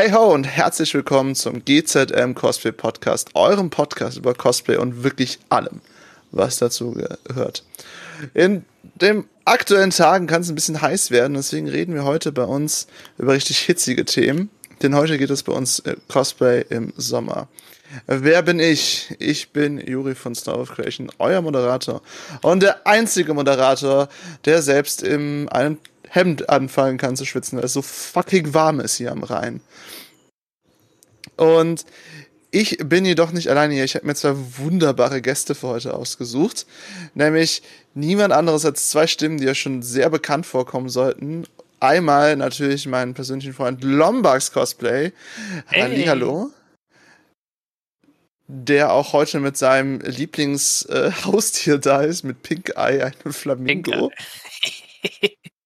Hey ho und herzlich willkommen zum GZM Cosplay Podcast, eurem Podcast über Cosplay und wirklich allem, was dazu gehört. In den aktuellen Tagen kann es ein bisschen heiß werden, deswegen reden wir heute bei uns über richtig hitzige Themen, denn heute geht es bei uns äh, Cosplay im Sommer. Wer bin ich? Ich bin Juri von Star of Creation, euer Moderator und der einzige Moderator, der selbst in einem Hemd anfangen kann zu schwitzen, weil es so fucking warm ist hier am Rhein. Und ich bin jedoch nicht alleine hier. Ich habe mir zwei wunderbare Gäste für heute ausgesucht. Nämlich niemand anderes als zwei Stimmen, die ja schon sehr bekannt vorkommen sollten. Einmal natürlich meinen persönlichen Freund Lombax Cosplay. Hey. Hallo. Der auch heute mit seinem Lieblingshaustier äh, da ist, mit Pink Eye, einem Flamingo.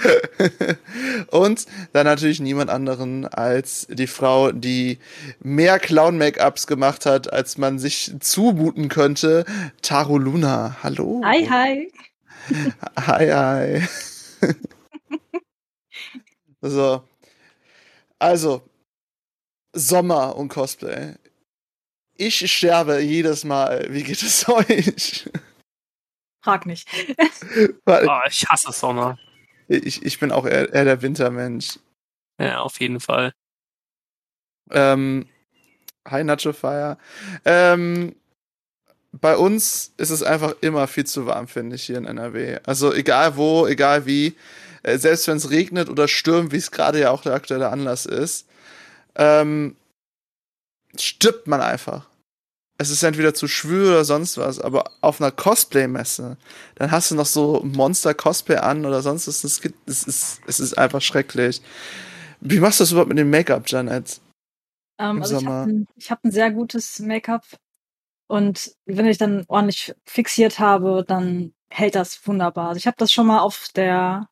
und dann natürlich niemand anderen als die Frau, die mehr Clown-Make-ups gemacht hat, als man sich zumuten könnte. Taro Luna. Hallo. Hi, hi. Hi, hi. so. Also, Sommer und Cosplay. Ich sterbe jedes Mal. Wie geht es euch? Frag nicht. oh, ich hasse Sommer. Ich, ich bin auch eher, eher der Wintermensch. Ja, auf jeden Fall. Ähm, hi Nacho Fire. Ähm, bei uns ist es einfach immer viel zu warm, finde ich, hier in NRW. Also egal wo, egal wie, äh, selbst wenn es regnet oder stürmt, wie es gerade ja auch der aktuelle Anlass ist, ähm, stirbt man einfach es ist entweder zu schwül oder sonst was, aber auf einer Cosplay-Messe, dann hast du noch so Monster-Cosplay an oder sonst was. Es, gibt, es, ist, es ist einfach schrecklich. Wie machst du das überhaupt mit dem Make-up, Janet? Ähm, also ich habe ein, hab ein sehr gutes Make-up und wenn ich dann ordentlich fixiert habe, dann hält das wunderbar. Also ich habe das schon mal auf der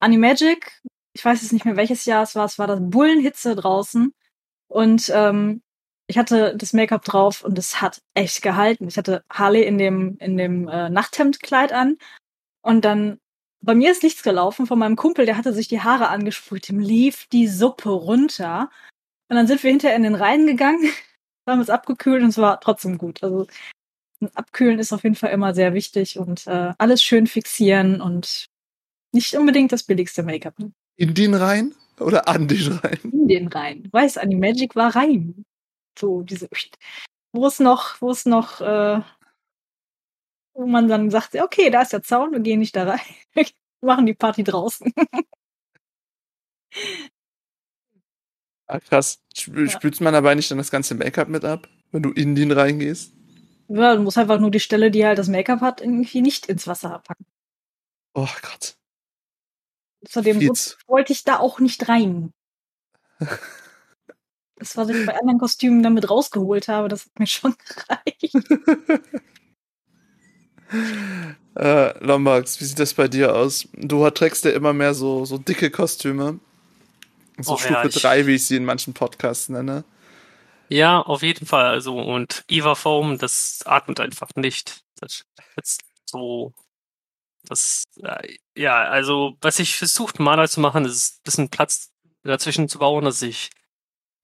Animagic, ich weiß jetzt nicht mehr welches Jahr es war, es war das Bullenhitze draußen und ähm, ich hatte das Make-up drauf und es hat echt gehalten. Ich hatte Harley in dem, in dem äh, Nachthemdkleid an und dann bei mir ist nichts gelaufen. Von meinem Kumpel, der hatte sich die Haare angesprüht, dem lief die Suppe runter. Und dann sind wir hinterher in den Rhein gegangen, haben es abgekühlt und es war trotzdem gut. Also Abkühlen ist auf jeden Fall immer sehr wichtig und äh, alles schön fixieren und nicht unbedingt das billigste Make-up. In den Rhein oder an den Rhein? In den Rhein. Weiß, Animagic war rein. So, diese, wo es noch, wo es noch, äh, wo man dann sagt, okay, da ist der Zaun, wir gehen nicht da rein. wir machen die Party draußen. ah, krass. Sp ja. Spült man dabei nicht dann das ganze Make-up mit ab, wenn du in den reingehst? Ja, du musst einfach nur die Stelle, die halt das Make-up hat, irgendwie nicht ins Wasser packen. Oh Gott. Außerdem wollte ich da auch nicht rein. Das, was ich bei anderen Kostümen damit rausgeholt habe, das hat mir schon gereicht. äh, Lombax, wie sieht das bei dir aus? Du trägst ja immer mehr so, so dicke Kostüme. So oh, Stufe 3, ja, wie ich sie in manchen Podcasts nenne. Ja, auf jeden Fall. Also, und Eva Foam, das atmet einfach nicht. Das ist so. Das, äh, ja, also, was ich versucht, Maler zu machen, ist ein bisschen Platz dazwischen zu bauen, dass ich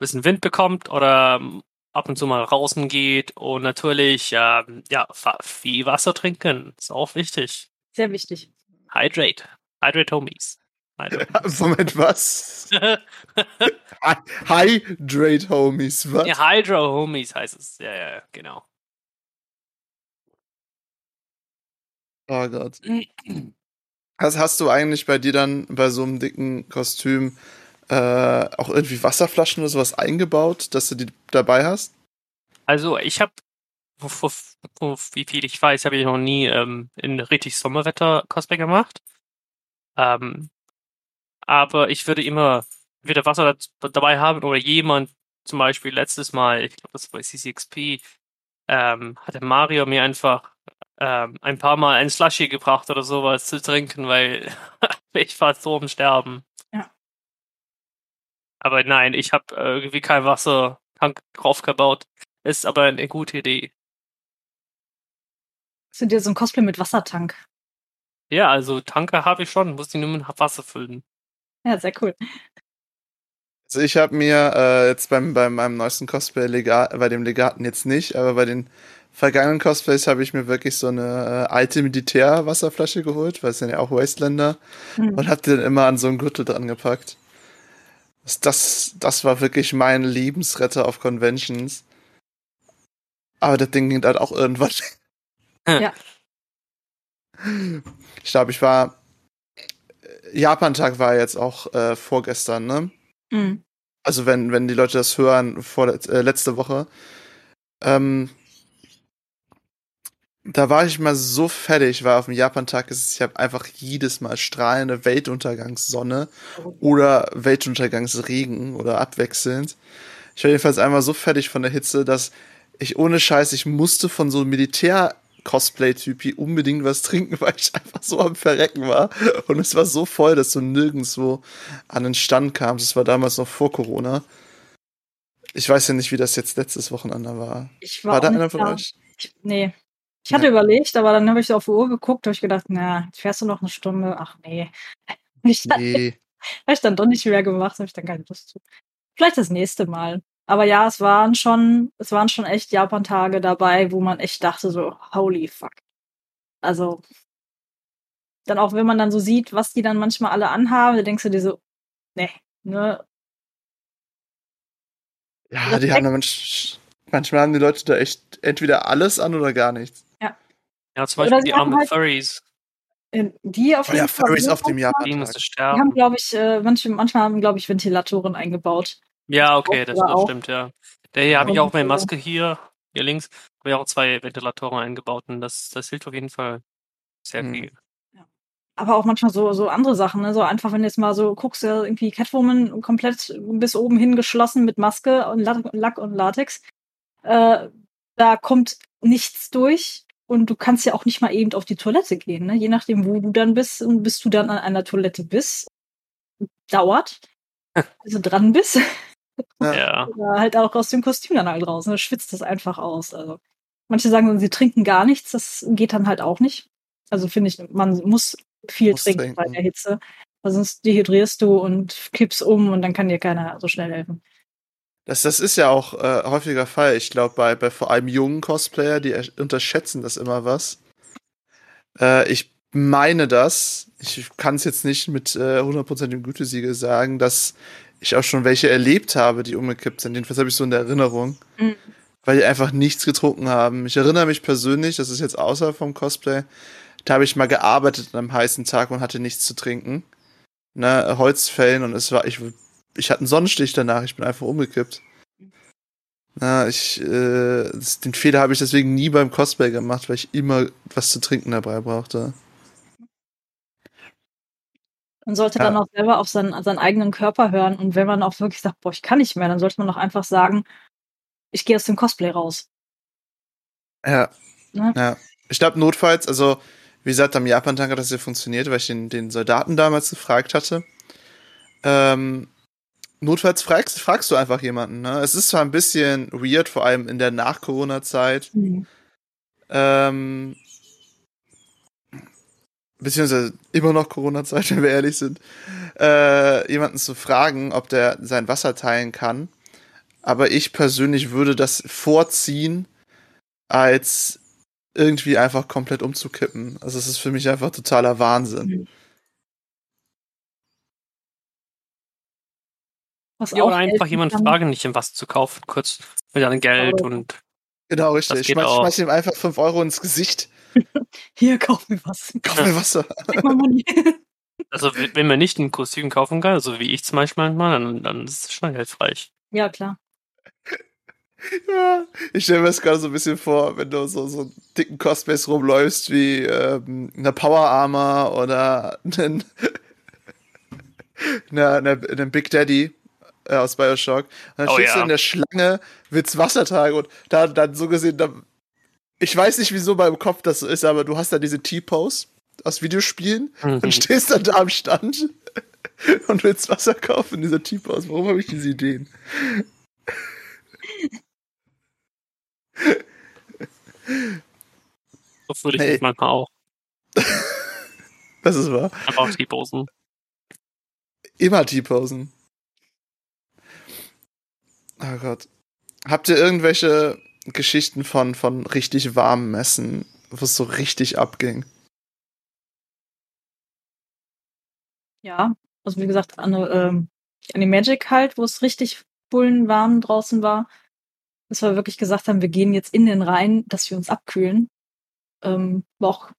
bisschen Wind bekommt oder ähm, ab und zu mal draußen geht und natürlich äh, ja viel Wasser trinken ist auch wichtig. Sehr wichtig. Hydrate, hydrate homies. Hydrate. Moment, was? Hydrate homies, was? Ja, Hydro homies heißt es. Ja, ja, genau. Oh Gott. Was hast du eigentlich bei dir dann bei so einem dicken Kostüm äh, auch irgendwie Wasserflaschen oder sowas eingebaut, dass du die dabei hast? Also ich habe, wie viel ich weiß, habe ich noch nie ähm, in richtig Sommerwetter Cosplay gemacht. Ähm, aber ich würde immer wieder Wasser dabei haben oder jemand, zum Beispiel letztes Mal, ich glaube, das war bei CCXP, ähm, hatte Mario mir einfach ähm, ein paar Mal ein Slushy gebracht oder sowas zu trinken, weil ich war so am Sterben. Aber nein, ich habe äh, irgendwie kein Wassertank draufgebaut. Ist aber eine gute Idee. Sind dir so ein Cosplay mit Wassertank? Ja, also Tanke habe ich schon, muss die nur mit Wasser füllen. Ja, sehr cool. Also ich habe mir äh, jetzt beim, bei meinem neuesten Cosplay, Legat, bei dem Legaten jetzt nicht, aber bei den vergangenen Cosplays habe ich mir wirklich so eine äh, alte Militärwasserflasche geholt, weil es sind ja auch Wasteländer, mhm. und habe die dann immer an so einen Gürtel dran gepackt. Das, das, war wirklich mein Lebensretter auf Conventions. Aber das Ding ging halt auch irgendwann. Ja. Ich glaube, ich war. Japan-Tag war jetzt auch äh, vorgestern, ne? Mhm. Also wenn, wenn die Leute das hören, vor äh, letzte Woche. Ähm, da war ich mal so fertig, weil auf dem Japan-Tag ist ich habe einfach jedes Mal strahlende Weltuntergangssonne oder Weltuntergangsregen oder abwechselnd. Ich war jedenfalls einmal so fertig von der Hitze, dass ich ohne Scheiß, ich musste von so einem Militär-Cosplay-Typi unbedingt was trinken, weil ich einfach so am Verrecken war. Und es war so voll, dass du nirgendwo an den Stand kamst. Das war damals noch vor Corona. Ich weiß ja nicht, wie das jetzt letztes Wochenende war. Ich war, war da einer von euch? Ich, nee, ich hatte ja. überlegt, aber dann habe ich so auf die Uhr geguckt, habe ich gedacht, na, fährst du noch eine Stunde? Ach nee. Ich dann, nee. Habe ich dann doch nicht mehr gemacht, habe ich dann keine Lust zu. Vielleicht das nächste Mal. Aber ja, es waren schon, es waren schon echt Japan-Tage dabei, wo man echt dachte so, holy fuck. Also, dann auch, wenn man dann so sieht, was die dann manchmal alle anhaben, da denkst du dir so, nee, ne. Ja, die haben da manch, manchmal haben die Leute da echt entweder alles an oder gar nichts. Ja, zum Beispiel die armen halt, Furries. Ähm, die auf oh, ja, Furries auf dem Japan. Die musste sterben. Die haben, glaube ich, äh, manche, manchmal haben, glaube ich, Ventilatoren eingebaut. Ja, okay, das, das stimmt, ja. Der hier habe ich auch meine Maske hier, hier links, habe ich auch zwei Ventilatoren eingebaut und das, das hilft auf jeden Fall sehr hm. viel. Aber auch manchmal so, so andere Sachen, ne? So einfach, wenn du jetzt mal so guckst, ja, irgendwie Catwoman komplett bis oben hin geschlossen mit Maske und Lack und Latex. Äh, da kommt nichts durch. Und du kannst ja auch nicht mal eben auf die Toilette gehen, ne? Je nachdem, wo du dann bist und bis du dann an einer Toilette bist, dauert, bis du dran bist. Ja. Oder halt auch aus dem Kostüm dann halt raus. Ne? Schwitzt das einfach aus. Also manche sagen, sie trinken gar nichts, das geht dann halt auch nicht. Also finde ich, man muss viel muss trinken, trinken bei der Hitze. Weil sonst dehydrierst du und kippst um und dann kann dir keiner so schnell helfen. Das, das ist ja auch äh, häufiger Fall. Ich glaube, bei, bei vor allem jungen Cosplayer, die unterschätzen das immer was. Äh, ich meine das, ich kann es jetzt nicht mit äh, 100% Gütesiegel sagen, dass ich auch schon welche erlebt habe, die umgekippt sind. Jedenfalls habe ich so in der Erinnerung. Mhm. Weil die einfach nichts getrunken haben. Ich erinnere mich persönlich, das ist jetzt außer vom Cosplay, da habe ich mal gearbeitet an einem heißen Tag und hatte nichts zu trinken. Ne, Holzfällen und es war, ich ich hatte einen Sonnenstich danach, ich bin einfach umgekippt. Na, ich, äh, den Fehler habe ich deswegen nie beim Cosplay gemacht, weil ich immer was zu trinken dabei brauchte. Man sollte ja. dann auch selber auf seinen, seinen eigenen Körper hören und wenn man auch wirklich sagt, boah, ich kann nicht mehr, dann sollte man auch einfach sagen, ich gehe aus dem Cosplay raus. Ja. Ne? Ja. Ich glaube, notfalls, also, wie gesagt, am Japan-Tag hat das ja funktioniert, weil ich den, den Soldaten damals gefragt hatte. Ähm, Notfalls fragst, fragst du einfach jemanden. Ne? Es ist zwar ein bisschen weird, vor allem in der Nach-Corona-Zeit. Mhm. Ähm, beziehungsweise immer noch Corona-Zeit, wenn wir ehrlich sind, äh, jemanden zu fragen, ob der sein Wasser teilen kann. Aber ich persönlich würde das vorziehen, als irgendwie einfach komplett umzukippen. Also es ist für mich einfach totaler Wahnsinn. Mhm. Was ja, oder einfach jemand kann. fragen, nicht im was zu kaufen, kurz mit einem Geld und. Genau, richtig. Ich schmeiß, schmeiß ihm einfach 5 Euro ins Gesicht. Hier, kauf mir was. Kauf mir Wasser. also, wenn man nicht ein Kostüm kaufen kann, so wie ich zum Beispiel manchmal, dann, dann ist es schon hilfreich. Ja, klar. Ja, ich stelle mir das gerade so ein bisschen vor, wenn du so, so dicken Cosplays rumläufst wie ähm, eine Power Armor oder einen, eine, eine, einen Big Daddy äh, aus Bioshock. Und dann oh, stehst ja. du in der Schlange, willst Wasser tragen und da dann so gesehen, da, ich weiß nicht, wieso beim Kopf das so ist, aber du hast da diese T-Pose aus Videospielen mhm. und stehst dann da am Stand und willst Wasser kaufen in dieser T-Pose. Warum habe ich diese Ideen? So würde ich hey. manchmal auch. das ist wahr. Einfach T-Posen. Immer T-Posen. Oh Gott. Habt ihr irgendwelche Geschichten von, von richtig warmen Messen, wo es so richtig abging? Ja, also wie gesagt, an, ähm, an die Magic halt, wo es richtig bullenwarm draußen war. Dass wir wirklich gesagt haben, wir gehen jetzt in den Rhein, dass wir uns abkühlen. Ähm, auch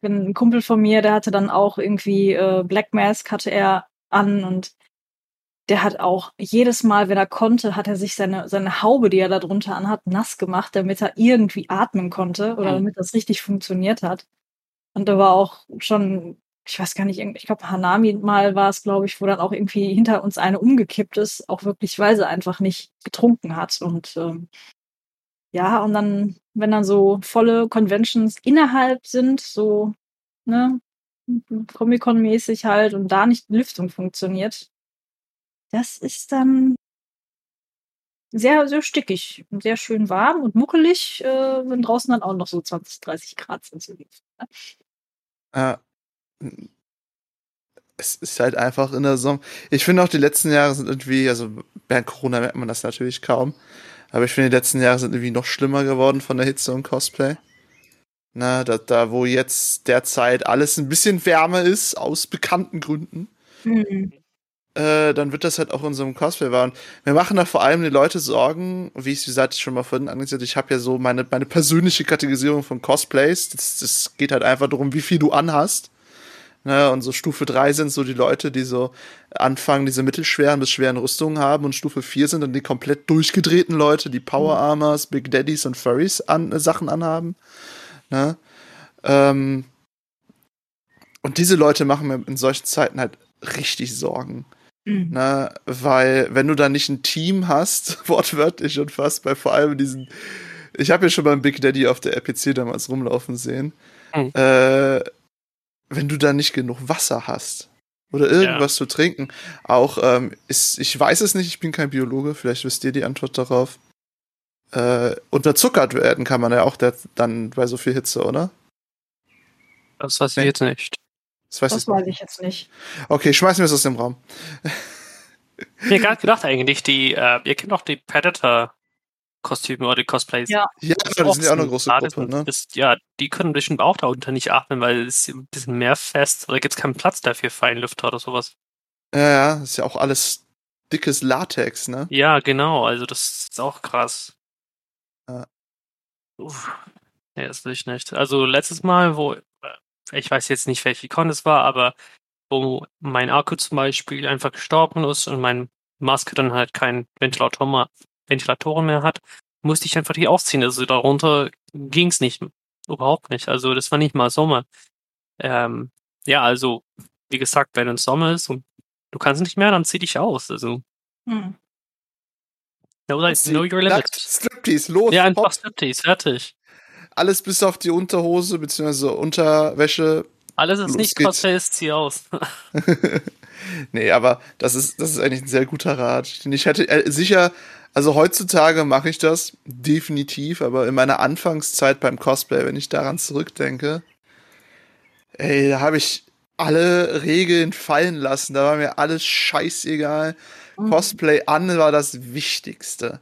wenn ein Kumpel von mir, der hatte dann auch irgendwie äh, Black Mask hatte er an und der hat auch jedes Mal, wenn er konnte, hat er sich seine, seine Haube, die er da drunter anhat, nass gemacht, damit er irgendwie atmen konnte oder damit das richtig funktioniert hat. Und da war auch schon, ich weiß gar nicht, ich glaube, Hanami mal war es, glaube ich, wo dann auch irgendwie hinter uns eine umgekippt ist, auch wirklich, weil sie einfach nicht getrunken hat. Und ähm, ja, und dann, wenn dann so volle Conventions innerhalb sind, so, ne, Comic-Con-mäßig halt und da nicht Lüftung funktioniert, das ist dann sehr, sehr stickig und sehr schön warm und muckelig, äh, wenn draußen dann auch noch so 20, 30 Grad sind. So? Ja. Es ist halt einfach in der Sommer. Ich finde auch die letzten Jahre sind irgendwie, also während Corona merkt man das natürlich kaum, aber ich finde die letzten Jahre sind irgendwie noch schlimmer geworden von der Hitze und Cosplay. Na, da, da wo jetzt derzeit alles ein bisschen wärmer ist, aus bekannten Gründen. Mhm äh, dann wird das halt auch in so einem Cosplay war. Und wir machen da vor allem die Leute Sorgen, wie ich, wie gesagt, schon mal vorhin angesagt ich habe ja so meine, meine persönliche Kategorisierung von Cosplays. Das, das geht halt einfach darum, wie viel du anhast. Ne, und so Stufe 3 sind so die Leute, die so anfangen, diese mittelschweren bis schweren Rüstungen haben. Und Stufe 4 sind dann die komplett durchgedrehten Leute, die Power mhm. Armors, Big Daddies und Furries an, äh, Sachen anhaben. Ne? Ähm, und diese Leute machen mir in solchen Zeiten halt richtig Sorgen. Mhm. Na, weil, wenn du da nicht ein Team hast, wortwörtlich und fast bei vor allem diesen. Ich habe ja schon beim Big Daddy auf der RPC damals rumlaufen sehen. Mhm. Äh, wenn du da nicht genug Wasser hast oder irgendwas ja. zu trinken, auch ähm, ist, ich weiß es nicht, ich bin kein Biologe, vielleicht wisst ihr die Antwort darauf. Äh, unterzuckert werden kann man ja auch der, dann bei so viel Hitze, oder? Das weiß ich jetzt nicht. Das weiß, das weiß ich jetzt nicht. Okay, schmeißen wir es aus dem Raum. Mir gerade gedacht eigentlich, die, äh, ihr kennt doch die Predator-Kostüme oder die Cosplays. Ja, ja das die sind ja auch eine große Gruppe, ne? Ist, ja, die können bestimmt auch da unter nicht atmen, weil es ist ein bisschen mehr fest. Oder gibt es keinen Platz dafür für einen Lüfter oder sowas. Ja, ja, ist ja auch alles dickes Latex, ne? Ja, genau, also das ist auch krass. Ja. Uff. Ja, das will ich nicht. Also letztes Mal, wo ich weiß jetzt nicht, welche Con es war, aber wo mein Akku zum Beispiel einfach gestorben ist und mein Maske dann halt keinen Ventilator mehr, Ventilatoren mehr hat, musste ich einfach die ausziehen. Also darunter ging es nicht, überhaupt nicht. Also das war nicht mal Sommer. Ähm, ja, also wie gesagt, wenn es Sommer ist und du kannst nicht mehr, dann zieh dich aus. Also hm. know, that, know your limits. Striptease, los. Ja, einfach Striptease, fertig alles bis auf die Unterhose bzw. Unterwäsche. Alles ist nicht Cosplay, ist zieh aus. nee, aber das ist, das ist eigentlich ein sehr guter Rat. Ich hätte äh, sicher, also heutzutage mache ich das definitiv, aber in meiner Anfangszeit beim Cosplay, wenn ich daran zurückdenke, ey, da habe ich alle Regeln fallen lassen. Da war mir alles scheißegal. Mhm. Cosplay an war das Wichtigste.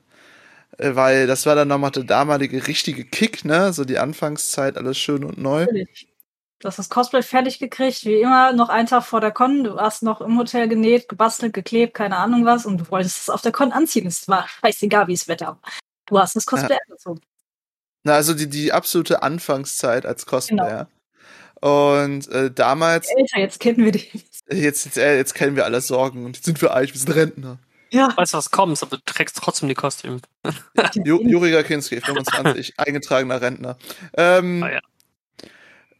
Äh, weil das war dann nochmal der damalige richtige Kick, ne? So die Anfangszeit, alles schön und neu. Natürlich. Du hast das Cosplay fertig gekriegt, wie immer, noch einen Tag vor der Con. Du hast noch im Hotel genäht, gebastelt, geklebt, keine Ahnung was, und du wolltest es auf der Con anziehen. Es war scheißegal, wie es Wetter war. Du hast das Cosplay ja. angezogen. Na, also die, die absolute Anfangszeit als Cosplayer. Genau. Und äh, damals. Älter, jetzt kennen wir die. Jetzt, jetzt, äh, jetzt kennen wir alle Sorgen und jetzt sind wir alt, wir sind Rentner. Ja. Weißt du, was kommt, aber du trägst trotzdem die Kostüme. Juri Gakinski, 25, eingetragener Rentner. Ähm, ah, ja.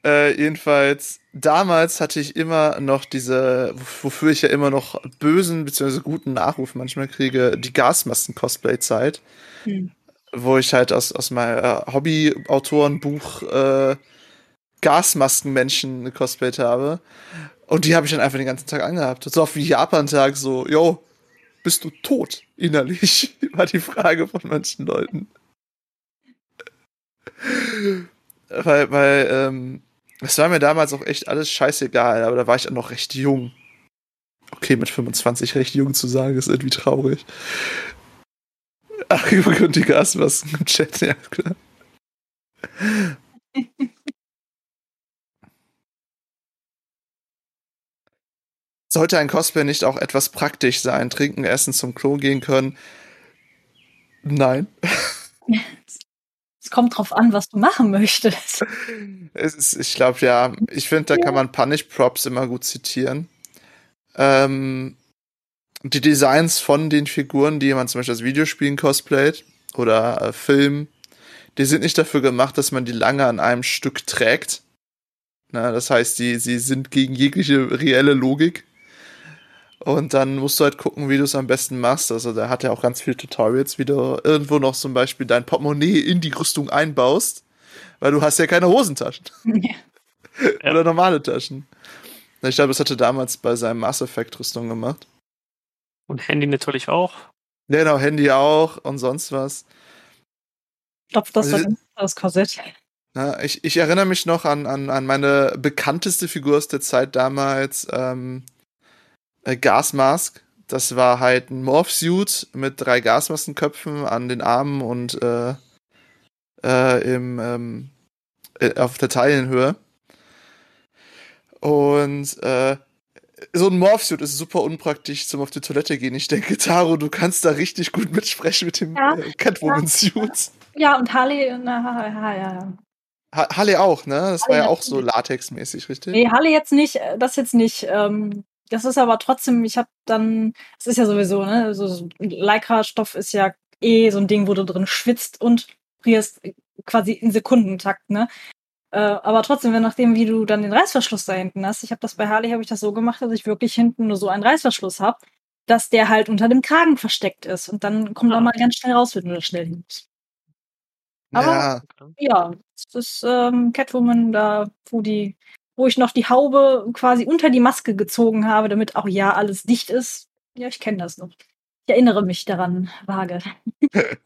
Äh, jedenfalls, damals hatte ich immer noch diese, wofür ich ja immer noch bösen bzw. guten Nachruf manchmal kriege, die Gasmasken-Cosplay-Zeit. Hm. Wo ich halt aus, aus meinem äh, Hobby-Autorenbuch äh, Gasmaskenmenschen cosplayt habe. Und die habe ich dann einfach den ganzen Tag angehabt. So auf wie Japan-Tag, so, yo, bist du tot innerlich? War die Frage von manchen Leuten. weil, weil, ähm, es war mir damals auch echt alles scheißegal, aber da war ich auch noch recht jung. Okay, mit 25 recht jung zu sagen, ist irgendwie traurig. Ach, und die Gasmasken im Chat, ja klar. Sollte ein Cosplay nicht auch etwas praktisch sein? Trinken, essen, zum Klo gehen können? Nein. Es kommt drauf an, was du machen möchtest. Ist, ich glaube, ja. Ich finde, da kann man Punish Props immer gut zitieren. Ähm, die Designs von den Figuren, die man zum Beispiel als Videospielen cosplayt oder äh, Film, die sind nicht dafür gemacht, dass man die lange an einem Stück trägt. Na, das heißt, die, sie sind gegen jegliche reelle Logik. Und dann musst du halt gucken, wie du es am besten machst. Also da hat er auch ganz viele Tutorials, wie du irgendwo noch zum Beispiel dein Portemonnaie in die Rüstung einbaust, weil du hast ja keine Hosentaschen. Ja. Oder normale Taschen. Ich glaube, das hatte damals bei seinem Mass Effect Rüstung gemacht. Und Handy natürlich auch. Genau, Handy auch und sonst was. Stopf das also, das Korsett. Ja, ich, ich erinnere mich noch an, an, an meine bekannteste Figur aus der Zeit damals, ähm, äh, Gasmask. Das war halt ein Morph-Suit mit drei Gasmaskenköpfen an den Armen und äh, äh, im, ähm, äh, auf der Teilenhöhe. Und äh, so ein Morphsuit ist super unpraktisch zum auf die Toilette gehen. Ich denke, Taro, du kannst da richtig gut mitsprechen mit dem ja, äh, Catwoman-Suit. Ja, und Harley, na, ja, ja. Harley auch, ne? Das Harley war ja auch so latexmäßig, richtig? Nee, Harley jetzt nicht, äh, das jetzt nicht. Ähm, das ist aber trotzdem, ich habe dann, es ist ja sowieso, ne? So, Lycra-Stoff ist ja eh so ein Ding, wo du drin schwitzt und frierst quasi in Sekundentakt, ne? Äh, aber trotzdem, wenn nachdem, wie du dann den Reißverschluss da hinten hast, ich habe das bei Harley, habe ich das so gemacht, dass ich wirklich hinten nur so einen Reißverschluss habe, dass der halt unter dem Kragen versteckt ist. Und dann kommt ah. er mal ganz schnell raus, wenn du das schnell nimmst. Aber ja, ja das ist ähm, Catwoman, da, wo die, wo ich noch die Haube quasi unter die Maske gezogen habe, damit auch ja alles dicht ist. Ja, ich kenne das noch. Ich erinnere mich daran vage.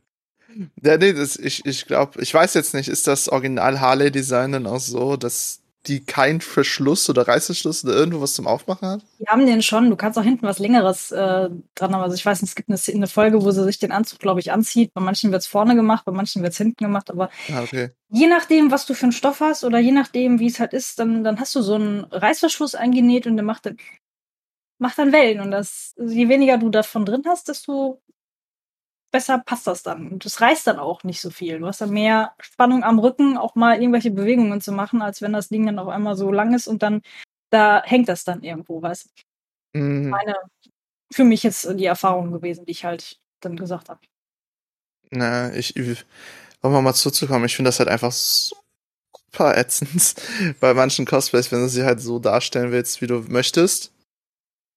Ja, nee, das, ich, ich glaube, ich weiß jetzt nicht, ist das Original Harley-Design dann auch so, dass die keinen Verschluss oder Reißverschluss oder irgendwo was zum Aufmachen hat? Die haben den schon. Du kannst auch hinten was Längeres äh, dran haben. Also ich weiß nicht, es gibt eine, eine Folge, wo sie sich den Anzug, glaube ich, anzieht. Bei manchen wird es vorne gemacht, bei manchen wird es hinten gemacht. Aber ah, okay. je nachdem, was du für einen Stoff hast oder je nachdem, wie es halt ist, dann, dann hast du so einen Reißverschluss eingenäht und der macht dann, macht dann Wellen. Und das, je weniger du davon drin hast, desto besser passt das dann. Und es reißt dann auch nicht so viel. Du hast dann mehr Spannung am Rücken, auch mal irgendwelche Bewegungen zu machen, als wenn das Ding dann auf einmal so lang ist und dann da hängt das dann irgendwo, weißt du? Mhm. Meine, für mich jetzt die Erfahrung gewesen, die ich halt dann gesagt habe. Na, ich, um mal zuzukommen, ich finde das halt einfach super ätzend bei manchen Cosplays, wenn du sie halt so darstellen willst, wie du möchtest,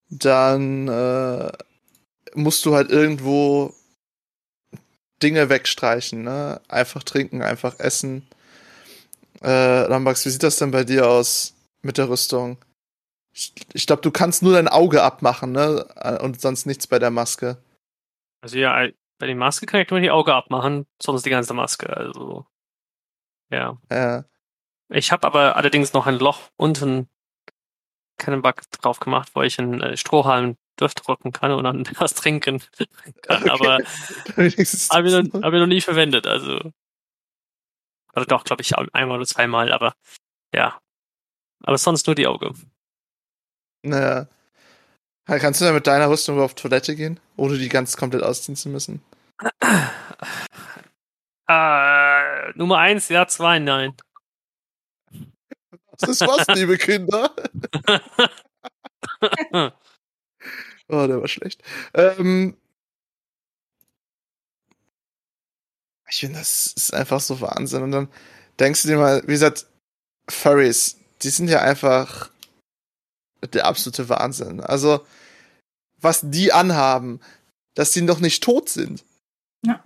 dann äh, musst du halt irgendwo Dinge wegstreichen, ne? Einfach trinken, einfach essen. Äh, Lambax, wie sieht das denn bei dir aus mit der Rüstung? Ich, ich glaube, du kannst nur dein Auge abmachen, ne? Und sonst nichts bei der Maske. Also ja, bei der Maske kann ich nur die Auge abmachen, sonst die ganze Maske. Also ja. Ja. Ich habe aber allerdings noch ein Loch unten keinen Bug drauf gemacht, wo ich einen äh, Strohhalm durchdrücken kann und dann was trinken kann. Okay. Aber habe ich, noch, hab ich noch nie verwendet. Also, oder doch, glaube ich, einmal oder zweimal, aber ja. Aber sonst nur die Auge. Naja. Kannst du da mit deiner Rüstung auf Toilette gehen, ohne die ganz komplett ausziehen zu müssen? Äh, Nummer eins, ja, zwei, nein. Das ist was, liebe Kinder. Oh, der war schlecht. Ähm, ich finde, das ist einfach so Wahnsinn. Und dann denkst du dir mal, wie gesagt, Furries, die sind ja einfach der absolute Wahnsinn. Also, was die anhaben, dass die noch nicht tot sind. Ja.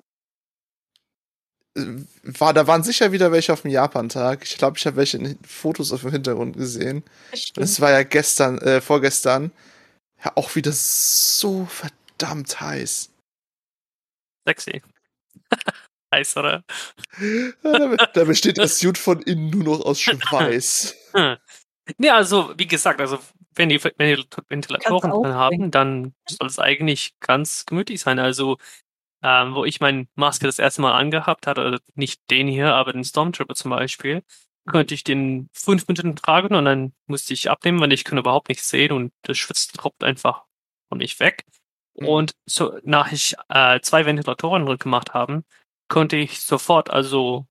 War, da waren sicher wieder welche auf dem Japan-Tag. Ich glaube, ich habe welche in Fotos auf dem Hintergrund gesehen. Das, das war ja gestern, äh, vorgestern. Ja, auch wieder so verdammt heiß. Sexy. heiß, oder? Ja, da, besteht das Suit von innen nur noch aus Schweiß. ja, also, wie gesagt, also, wenn die, wenn die Ventilatoren drin haben, dann soll es eigentlich ganz gemütlich sein. Also, ähm, wo ich meine Maske das erste Mal angehabt hatte, also nicht den hier, aber den Stormtrooper zum Beispiel, könnte ich den fünf Minuten tragen und dann musste ich abnehmen, weil ich kann überhaupt nichts sehen und das Schwitz tropft einfach von mich weg. Mhm. Und so, nach ich äh, zwei Ventilatoren drin gemacht haben, konnte ich sofort also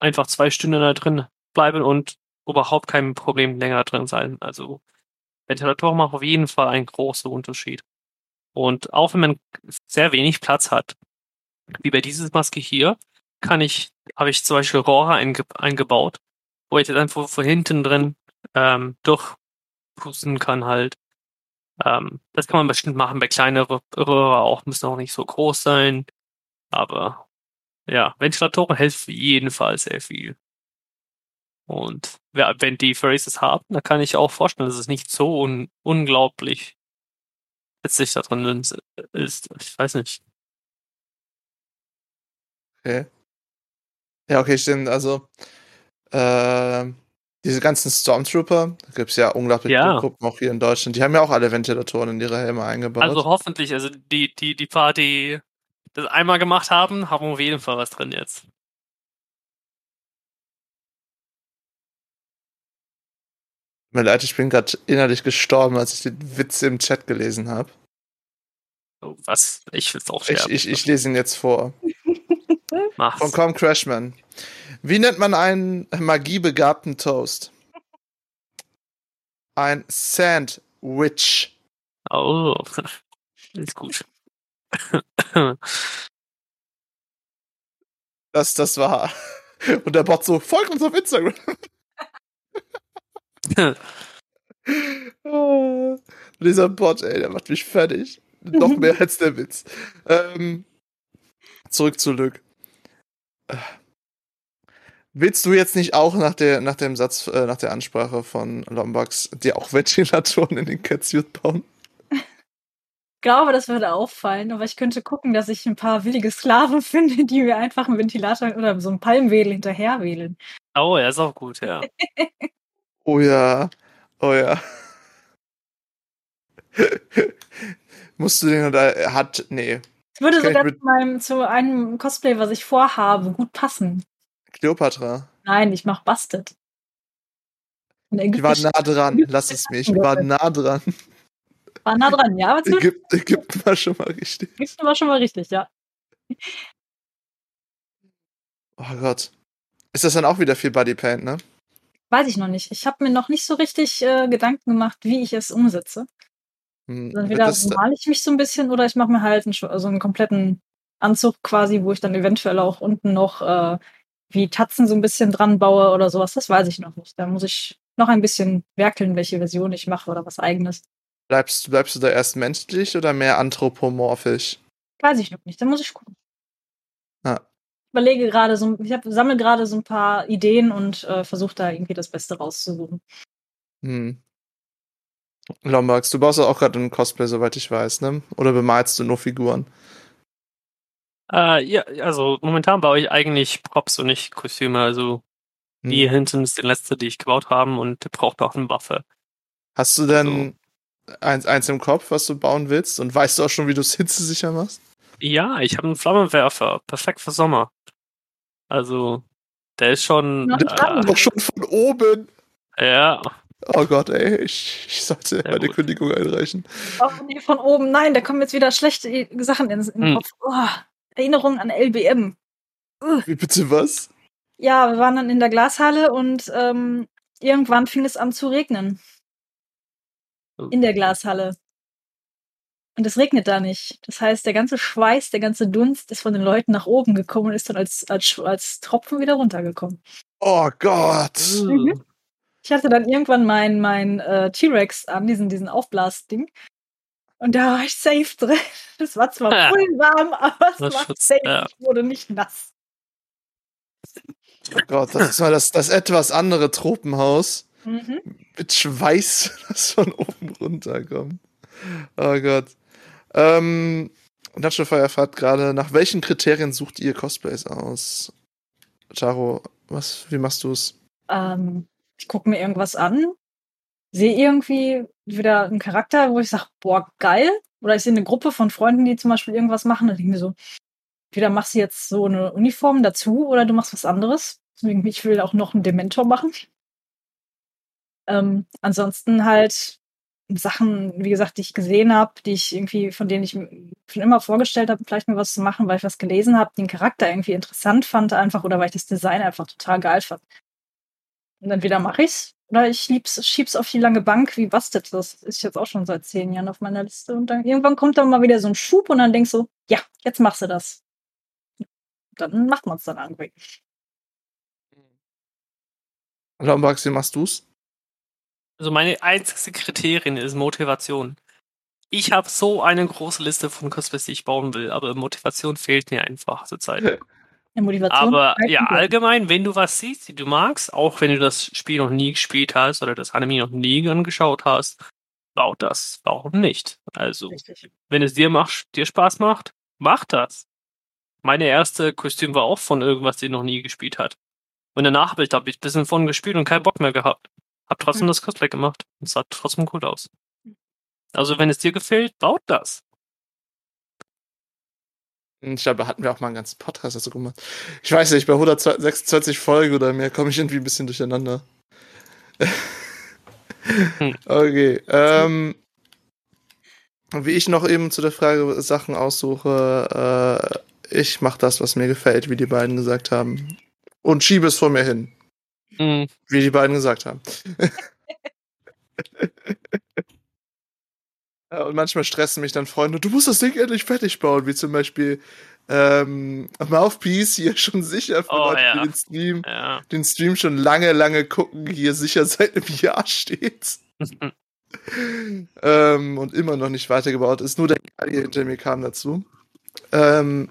einfach zwei Stunden da drin bleiben und überhaupt kein Problem länger drin sein. Also Ventilatoren machen auf jeden Fall einen großen Unterschied. Und auch wenn man sehr wenig Platz hat, wie bei dieser Maske hier, kann ich, habe ich zum Beispiel Rohre einge eingebaut, wo ich dann von, von hinten drin ähm, durchpusten kann halt. Ähm, das kann man bestimmt machen bei kleineren Röhre auch, müssen auch nicht so groß sein. Aber ja, Ventilatoren helfen jeden Fall sehr viel. Und wenn die Phrases haben, dann kann ich auch vorstellen, dass es nicht so un unglaublich witzig da drin ist. Ich weiß nicht. Okay. Ja, okay, stimmt. Also, äh, diese ganzen Stormtrooper, da gibt es ja unglaublich ja. viele Gruppen auch hier in Deutschland, die haben ja auch alle Ventilatoren in ihre Helme eingebaut. Also hoffentlich, also die, die, die paar, die das einmal gemacht haben, haben auf jeden Fall was drin jetzt. Mir leid, ich bin gerade innerlich gestorben, als ich den Witz im Chat gelesen habe. Oh, was? Ich will es auch sterben. Ich, ich, ich lese ihn jetzt vor. Mach's. Von Com Crashman. Wie nennt man einen magiebegabten Toast? Ein Sandwich. Oh, ist gut. Das, das war. Und der Bot so, folgt uns auf Instagram. oh, dieser Bot, ey, der macht mich fertig. Noch mehr als der Witz. Ähm, zurück zu Lück. Willst du jetzt nicht auch nach, der, nach dem Satz, äh, nach der Ansprache von Lombax dir auch Ventilatoren in den Catsuit bauen? Ich glaube, das würde auffallen, aber ich könnte gucken, dass ich ein paar willige Sklaven finde, die mir einfach einen Ventilator oder so einen Palmwedel hinterherwählen. Oh, er ist auch gut, ja. oh ja, oh ja. Musst du den oder er hat. Nee. Es würde sogar zu, meinem, zu einem Cosplay, was ich vorhabe, gut passen. Kleopatra. Nein, ich mach Busted. Ich war nah dran, lass es mich. Ich war nah dran. War nah dran, ja. Aber Ägypten, Ägypten war schon mal richtig. Ägypten war schon mal richtig, ja. Oh Gott. Ist das dann auch wieder viel Bodypaint, ne? Weiß ich noch nicht. Ich habe mir noch nicht so richtig äh, Gedanken gemacht, wie ich es umsetze. Hm, dann wieder male ich mich so ein bisschen oder ich mache mir halt einen, also einen kompletten Anzug quasi, wo ich dann eventuell auch unten noch äh, wie Tatzen so ein bisschen dran baue oder sowas. Das weiß ich noch nicht. Da muss ich noch ein bisschen werkeln, welche Version ich mache oder was eigenes. Bleibst, bleibst du da erst menschlich oder mehr anthropomorphisch? Weiß ich noch nicht. Da muss ich gucken. Ah. Ich überlege gerade so, ich sammle gerade so ein paar Ideen und äh, versuche da irgendwie das Beste rauszusuchen. Hm. Lombax, du baust auch gerade ein Cosplay, soweit ich weiß, ne? Oder bemalst du nur Figuren? Äh, ja, also momentan baue ich eigentlich Props und nicht Kostüme. Also hm. die hinten ist die letzte, die ich gebaut habe und braucht auch eine Waffe. Hast du denn also, eins, eins im Kopf, was du bauen willst? Und weißt du auch schon, wie du es hitzesicher machst? Ja, ich habe einen Flammenwerfer. Perfekt für Sommer. Also, der ist schon. Äh, doch schon von oben. Ja, Oh Gott, ey, ich, ich sollte ja, meine gut. Kündigung einreichen. Oh, nee, von oben, nein, da kommen jetzt wieder schlechte Sachen in den hm. Kopf. Oh, Erinnerung an LBM. Uh. Wie bitte was? Ja, wir waren dann in der Glashalle und ähm, irgendwann fing es an zu regnen. In der Glashalle. Und es regnet da nicht. Das heißt, der ganze Schweiß, der ganze Dunst ist von den Leuten nach oben gekommen und ist dann als, als, als Tropfen wieder runtergekommen. Oh Gott. Mhm. Ich hatte dann irgendwann mein, mein äh, T-Rex an, diesen, diesen Aufblasding. Und da war ich safe drin. Es war zwar ja. voll warm, aber es das war Schutz, safe. Ja. Ich wurde nicht nass. Oh Gott, das ist mal das, das etwas andere Tropenhaus. Mhm. Mit Schweiß, das von oben runterkommt. Oh Gott. Ähm, Nacho Fire fragt gerade, nach welchen Kriterien sucht ihr Cosplays aus? Charo, was, wie machst du es? Ähm, ich gucke mir irgendwas an, sehe irgendwie wieder einen Charakter, wo ich sage, boah, geil, oder ich sehe eine Gruppe von Freunden, die zum Beispiel irgendwas machen, dann denke mir so, entweder machst du jetzt so eine Uniform dazu oder du machst was anderes. Deswegen, ich will auch noch einen Dementor machen. Ähm, ansonsten halt Sachen, wie gesagt, die ich gesehen habe, die ich irgendwie, von denen ich schon immer vorgestellt habe, vielleicht mal was zu machen, weil ich was gelesen habe, den Charakter irgendwie interessant fand, einfach oder weil ich das Design einfach total geil fand. Und entweder mache ich's oder ich schieb's, schieb's auf die lange Bank wie Busted. Das ist jetzt auch schon seit zehn Jahren auf meiner Liste. Und dann irgendwann kommt dann mal wieder so ein Schub und dann denkst du, ja, jetzt machst du das. Dann macht man's dann irgendwie. Lombax, wie machst du's? Also meine einzigste Kriterien ist Motivation. Ich habe so eine große Liste von Cosplays, die ich bauen will, aber Motivation fehlt mir einfach zurzeit. Aber ja, allgemein, wenn du was siehst, die du magst, auch wenn du das Spiel noch nie gespielt hast oder das Anime noch nie angeschaut hast, bau das. Warum nicht? Also, Richtig. wenn es dir macht, dir Spaß macht, mach das. Meine erste Kostüm war auch von irgendwas, die noch nie gespielt hat. Und danach habe ich da ein bisschen von gespielt und keinen Bock mehr gehabt. Hab trotzdem Hm. das Cosplay gemacht. Und es sah trotzdem cool aus. Also, wenn es dir gefällt, baut das. Ich glaube, da hatten wir auch mal einen ganzen Podcast dazu gemacht. Ich weiß nicht, bei 126 Folgen oder mehr komme ich irgendwie ein bisschen durcheinander. Hm. Okay. Ähm, wie ich noch eben zu der Frage Sachen aussuche, äh, ich mache das, was mir gefällt, wie die beiden gesagt haben. Und schiebe es vor mir hin, Hm, wie die beiden gesagt haben. Ja, und manchmal stressen mich dann Freunde, du musst das Ding endlich fertig bauen, wie zum Beispiel ähm, Mouthpiece hier schon sicher für Oh, Leute, die ja. den Stream, ja. den Stream schon lange, lange gucken, hier sicher seit einem Jahr steht. ähm, und immer noch nicht weitergebaut ist. Nur der Kerl hier hinter mir kam dazu. Ähm,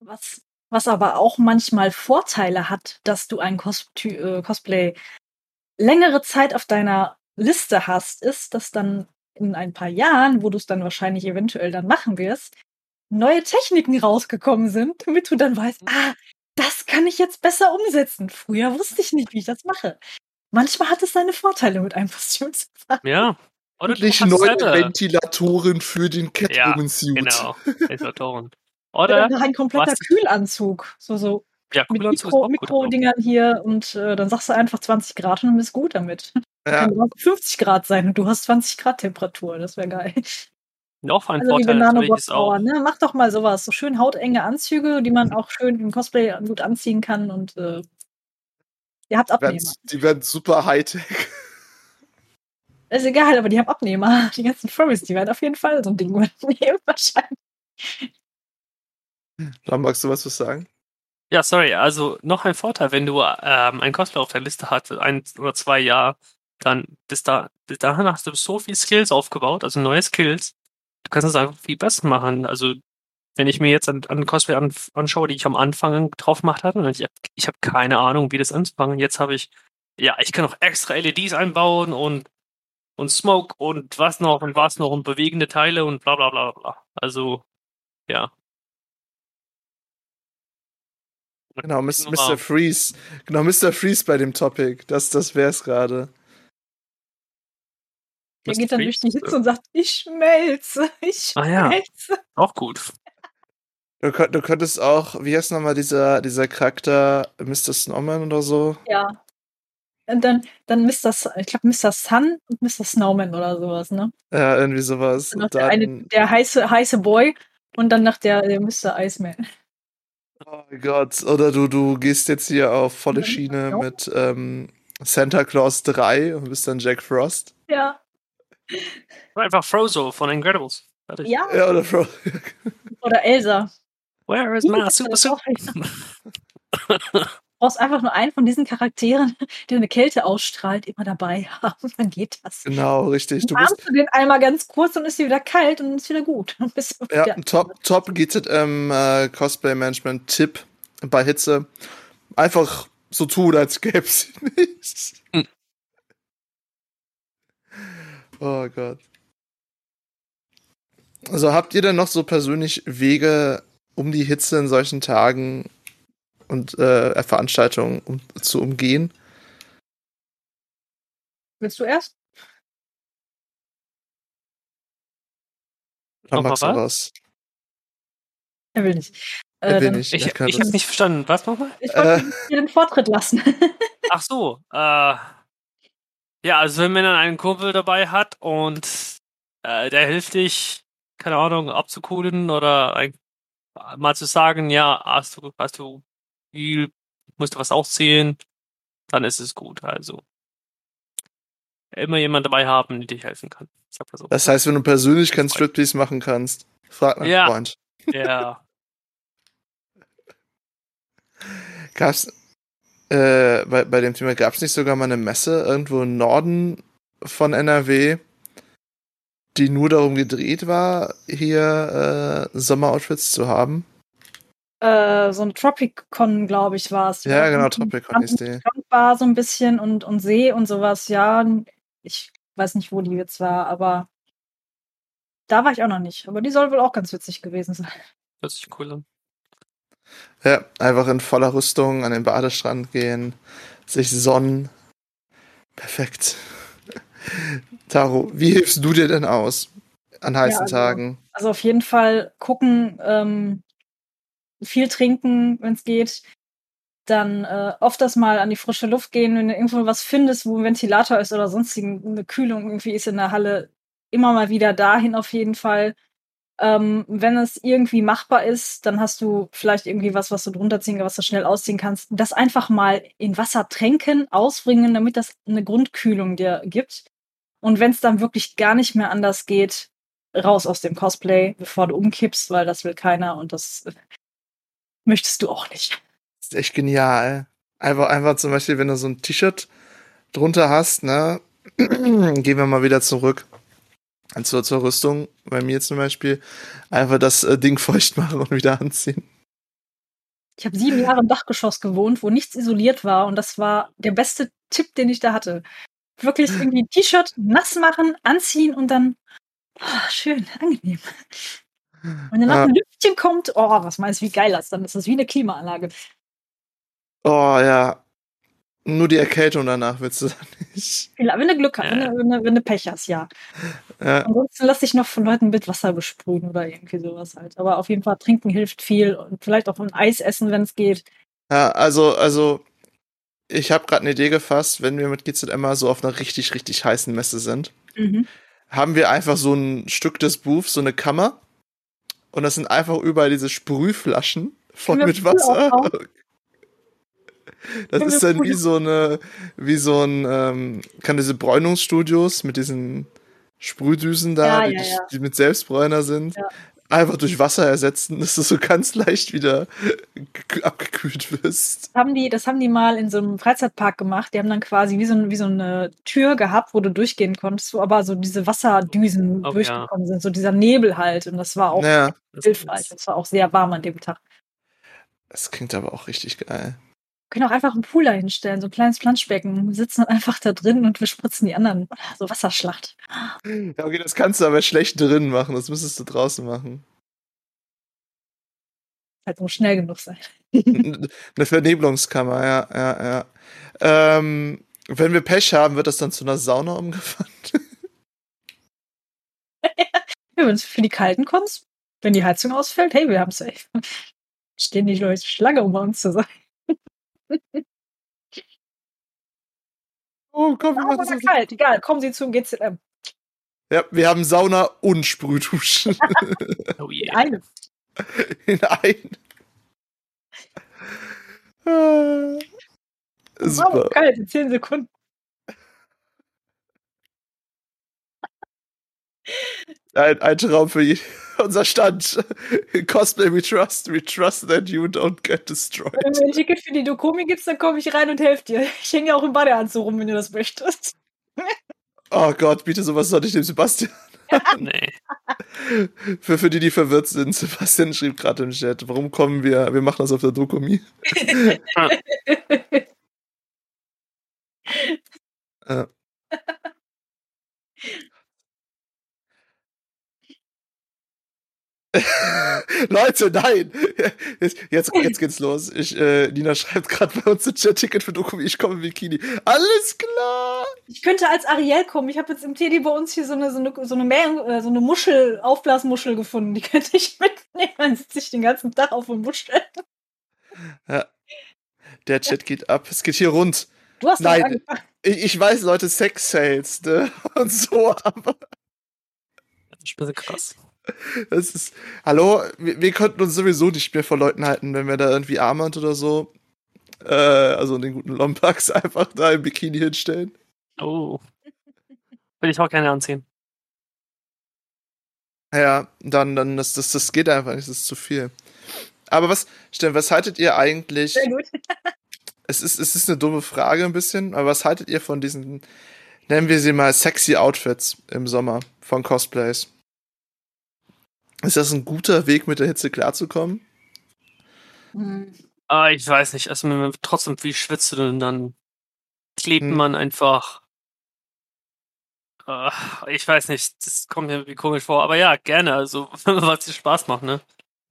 Was, was aber auch manchmal Vorteile hat, dass du ein Costy äh, Cosplay längere Zeit auf deiner Liste hast, ist, dass dann in ein paar Jahren, wo du es dann wahrscheinlich eventuell dann machen wirst, neue Techniken rausgekommen sind, damit du dann weißt, ah, das kann ich jetzt besser umsetzen. Früher wusste ich nicht, wie ich das mache. Manchmal hat es seine Vorteile, mit einem Kostüm zu fahren. ja. Oder du endlich hast neue selber- Ventilatoren für den Catwoman-Suit. Genau, Ventilatoren. Oder Oder ein kompletter was- Kühlanzug. So, so ja, mit Mikro, Mikrodingern hier und äh, dann sagst du einfach 20 Grad und dann bist gut damit. Ja, Kann auch 50 Grad sein und du hast 20 Grad Temperatur. Das wäre geil. Noch ein Also Vorteil natürlich ist auch, ne? Mach doch mal sowas. So schön hautenge Anzüge, die man auch schön im Cosplay gut anziehen kann und äh, ihr habt werden, Abnehmer. die werden super Hightech. Ist egal, aber die haben Abnehmer. Die ganzen Furries, die werden auf jeden Fall so ein Ding übernehmen wahrscheinlich. Da magst du was zu sagen? ja, sorry, also noch ein Vorteil, wenn du ähm, ein Cosplay auf der Liste hast, ein oder zwei Jahre, dann bis, da, bis dahin hast du so viel Skills aufgebaut, also neue Skills. Du kannst es einfach viel besser machen. Also wenn ich mir jetzt an, an Cosplay an, anschaue, die ich am Anfang drauf gemacht hatte, und ich habe ich hab keine Ahnung, wie das anzufangen. Jetzt habe ich, ja, ich kann auch extra LEDs einbauen und und Smoke und was noch und was noch und bewegende Teile und bla bla bla bla. Also, ja. Genau, Mr. Freeze. Genau, Mr. Freeze bei dem Topic. Das, das wär's gerade. Der Mr. geht dann durch die Freeze? Hitze und sagt, ich schmelze, ich Ah ja. schmelze. Auch gut. Du, du könntest auch, wie heißt nochmal dieser, dieser Charakter, Mr. Snowman oder so? Ja. Und dann, dann Mr. S ich glaube Mr. Sun und Mr. Snowman oder sowas, ne? Ja, irgendwie sowas. Dann noch Und der, eine, dann, der heiße, heiße Boy und dann noch der, der Mr. Iceman. oh Gott, oder du, du gehst jetzt hier auf volle Schiene mit ähm, Santa Claus 3 und bist dann Jack Frost. Ja. Einfach Frozo von Incredibles. Fertig. Ja. Ja, oder Fro Oder Elsa. Where is my super auch Du brauchst einfach nur einen von diesen Charakteren, der eine Kälte ausstrahlt, immer dabei haben. Dann geht das. Genau, richtig. Du umarmst du den einmal ganz kurz und ist dir wieder kalt und ist wieder gut. Ja, wieder- ein Top, Top GZM äh, Cosplay Management Tipp bei Hitze. Einfach so tun, als gäb's sie nicht. Oh Gott. Also habt ihr denn noch so persönlich Wege, um die Hitze in solchen Tagen und äh, Veranstaltungen um, zu umgehen? Willst du erst? Dann magst du was. Er will nicht. Er will nicht. Ich, ich habe nicht verstanden. Was nochmal? Ich wollte äh. dir den Vortritt lassen. Ach so. Äh, ja, also wenn man dann einen Kumpel dabei hat und äh, der hilft dich, keine Ahnung, abzukoden oder ein, mal zu sagen, ja, hast du, hast du viel, musst du was auszählen, dann ist es gut. Also immer jemand dabei haben, der dich helfen kann. So. Das heißt, wenn du persönlich kein Striptease machen kannst, frag nach ja. Freund. Ja. Gab's äh, bei, bei dem Thema gab es nicht sogar mal eine Messe irgendwo im Norden von NRW, die nur darum gedreht war, hier äh, Sommeroutfits zu haben? Äh, so ein Tropicon, glaube ich, war es. Ja, genau, Tropicon ist die. War so ein bisschen und, und See und sowas, ja. Ich weiß nicht, wo die jetzt war, aber da war ich auch noch nicht. Aber die soll wohl auch ganz witzig gewesen sein. Hört sich cool an. Ja, einfach in voller Rüstung an den Badestrand gehen, sich sonnen. Perfekt. Taro, wie hilfst du dir denn aus an heißen ja, also, Tagen? Also auf jeden Fall gucken, ähm, viel trinken, wenn es geht. Dann äh, oft das mal an die frische Luft gehen, wenn du irgendwo was findest, wo ein Ventilator ist oder sonstigen eine Kühlung irgendwie ist in der Halle, immer mal wieder dahin auf jeden Fall. Ähm, wenn es irgendwie machbar ist, dann hast du vielleicht irgendwie was, was du drunter ziehen kannst, was du schnell ausziehen kannst. Das einfach mal in Wasser tränken, ausbringen, damit das eine Grundkühlung dir gibt. Und wenn es dann wirklich gar nicht mehr anders geht, raus aus dem Cosplay, bevor du umkippst, weil das will keiner und das möchtest du auch nicht. Das ist echt genial. Einfach, einfach zum Beispiel, wenn du so ein T-Shirt drunter hast, ne, gehen wir mal wieder zurück zur, zur Rüstung, bei mir zum Beispiel, einfach das äh, Ding feucht machen und wieder anziehen. Ich habe sieben Jahre im Dachgeschoss gewohnt, wo nichts isoliert war und das war der beste Tipp, den ich da hatte. Wirklich irgendwie T-Shirt nass machen, anziehen und dann oh, schön, angenehm. Wenn dann noch ein Lüftchen kommt, oh, was meinst du, wie geil das dann ist? Das ist wie eine Klimaanlage. Oh ja, nur die Erkältung danach willst du dann nicht. Wenn du Glück hast, wenn, du, wenn, du, wenn du Pech hast, ja. ja. Ansonsten lass dich noch von Leuten mit Wasser besprühen oder irgendwie sowas halt. Aber auf jeden Fall trinken hilft viel und vielleicht auch ein Eis essen, wenn es geht. Ja, also, also ich habe gerade eine Idee gefasst, wenn wir mit GZM mal so auf einer richtig, richtig heißen Messe sind, mhm. haben wir einfach so ein Stück des Booths, so eine Kammer. Und das sind einfach überall diese Sprühflaschen voll mit Wasser. Das ist dann wie so eine, wie so ein, ähm, kann diese Bräunungsstudios mit diesen Sprühdüsen da, ja, die, ja, ja. die, mit Selbstbräuner sind, einfach durch Wasser ersetzen, dass du so ganz leicht wieder abgekühlt wirst. Haben die, das haben die mal in so einem Freizeitpark gemacht. Die haben dann quasi wie so, wie so eine Tür gehabt, wo du durchgehen konntest, wo aber so diese Wasserdüsen oh, durchgekommen sind, so dieser Nebel halt. Und das war auch hilfreich. Das war auch sehr warm an dem Tag. Das klingt aber auch richtig geil können auch einfach einen Pool da hinstellen, so ein kleines Planschbecken. Wir sitzen dann einfach da drin und wir spritzen die anderen. So Wasserschlacht. Ja, okay, das kannst du aber schlecht drin machen. Das müsstest du draußen machen. Halt muss schnell genug sein. Eine Vernebelungskammer, ja, ja, ja. Ähm, wenn wir Pech haben, wird das dann zu einer Sauna umgewandelt. ja, wenn du für die Kalten kommst, wenn die Heizung ausfällt, hey, wir haben es safe. Stehen die Leute Schlange, um bei uns zu sein. Oh, komm, wir machen das. kalt, egal, kommen Sie zum GZM. Ja, wir haben Sauna und Sprühduschen. oh yeah. In einem. In einem. Super. Oh, kalt, in 10 Sekunden. Ein, ein Traum für jeden unser Stand. Cosplay we trust, we trust that you don't get destroyed. Wenn du ein Ticket für die Dokumi gibst, dann komme ich rein und helfe dir. Ich hänge ja auch im Badeanzug rum, wenn du das möchtest. Oh Gott, bitte sowas soll ich dem Sebastian. nee. Für, für die, die verwirrt sind, Sebastian schrieb gerade im Chat, warum kommen wir, wir machen das auf der Dokumi. ja. Leute, nein! Jetzt, jetzt, jetzt geht's los. Ich, äh, Nina schreibt gerade bei uns ein Chat-Ticket für Dokumi, ich komme im Bikini. Alles klar! Ich könnte als Ariel kommen. Ich habe jetzt im Teddy bei uns hier so eine, so eine, so eine, Meer, äh, so eine Muschel, Aufblasmuschel gefunden. Die könnte ich mitnehmen. Dann sitze ich den ganzen Tag auf der Muschel. Ja. Der Chat geht ab. Es geht hier rund. Du hast Nein, ich, ich, weiß, Leute, Sex-Sales, ne? Und so, aber. Das ist ein bisschen krass. Das ist. Hallo, wir, wir konnten uns sowieso nicht mehr vor Leuten halten, wenn wir da irgendwie Armand oder so, äh, also den guten Lombax, einfach da im Bikini hinstellen. Oh. Will ich auch gerne anziehen. Ja, dann, dann, das, das, das geht einfach nicht, das ist zu viel. Aber was, Stellen, was haltet ihr eigentlich? Sehr gut. es ist, es ist eine dumme Frage ein bisschen, aber was haltet ihr von diesen, nennen wir sie mal sexy Outfits im Sommer von Cosplays? Ist das ein guter Weg, mit der Hitze klarzukommen? Hm. Ah, ich weiß nicht. Also trotzdem, wie schwitzt du denn dann? Klebt hm. man einfach. Uh, ich weiß nicht, das kommt mir irgendwie komisch vor, aber ja, gerne, also was dir Spaß macht, ne?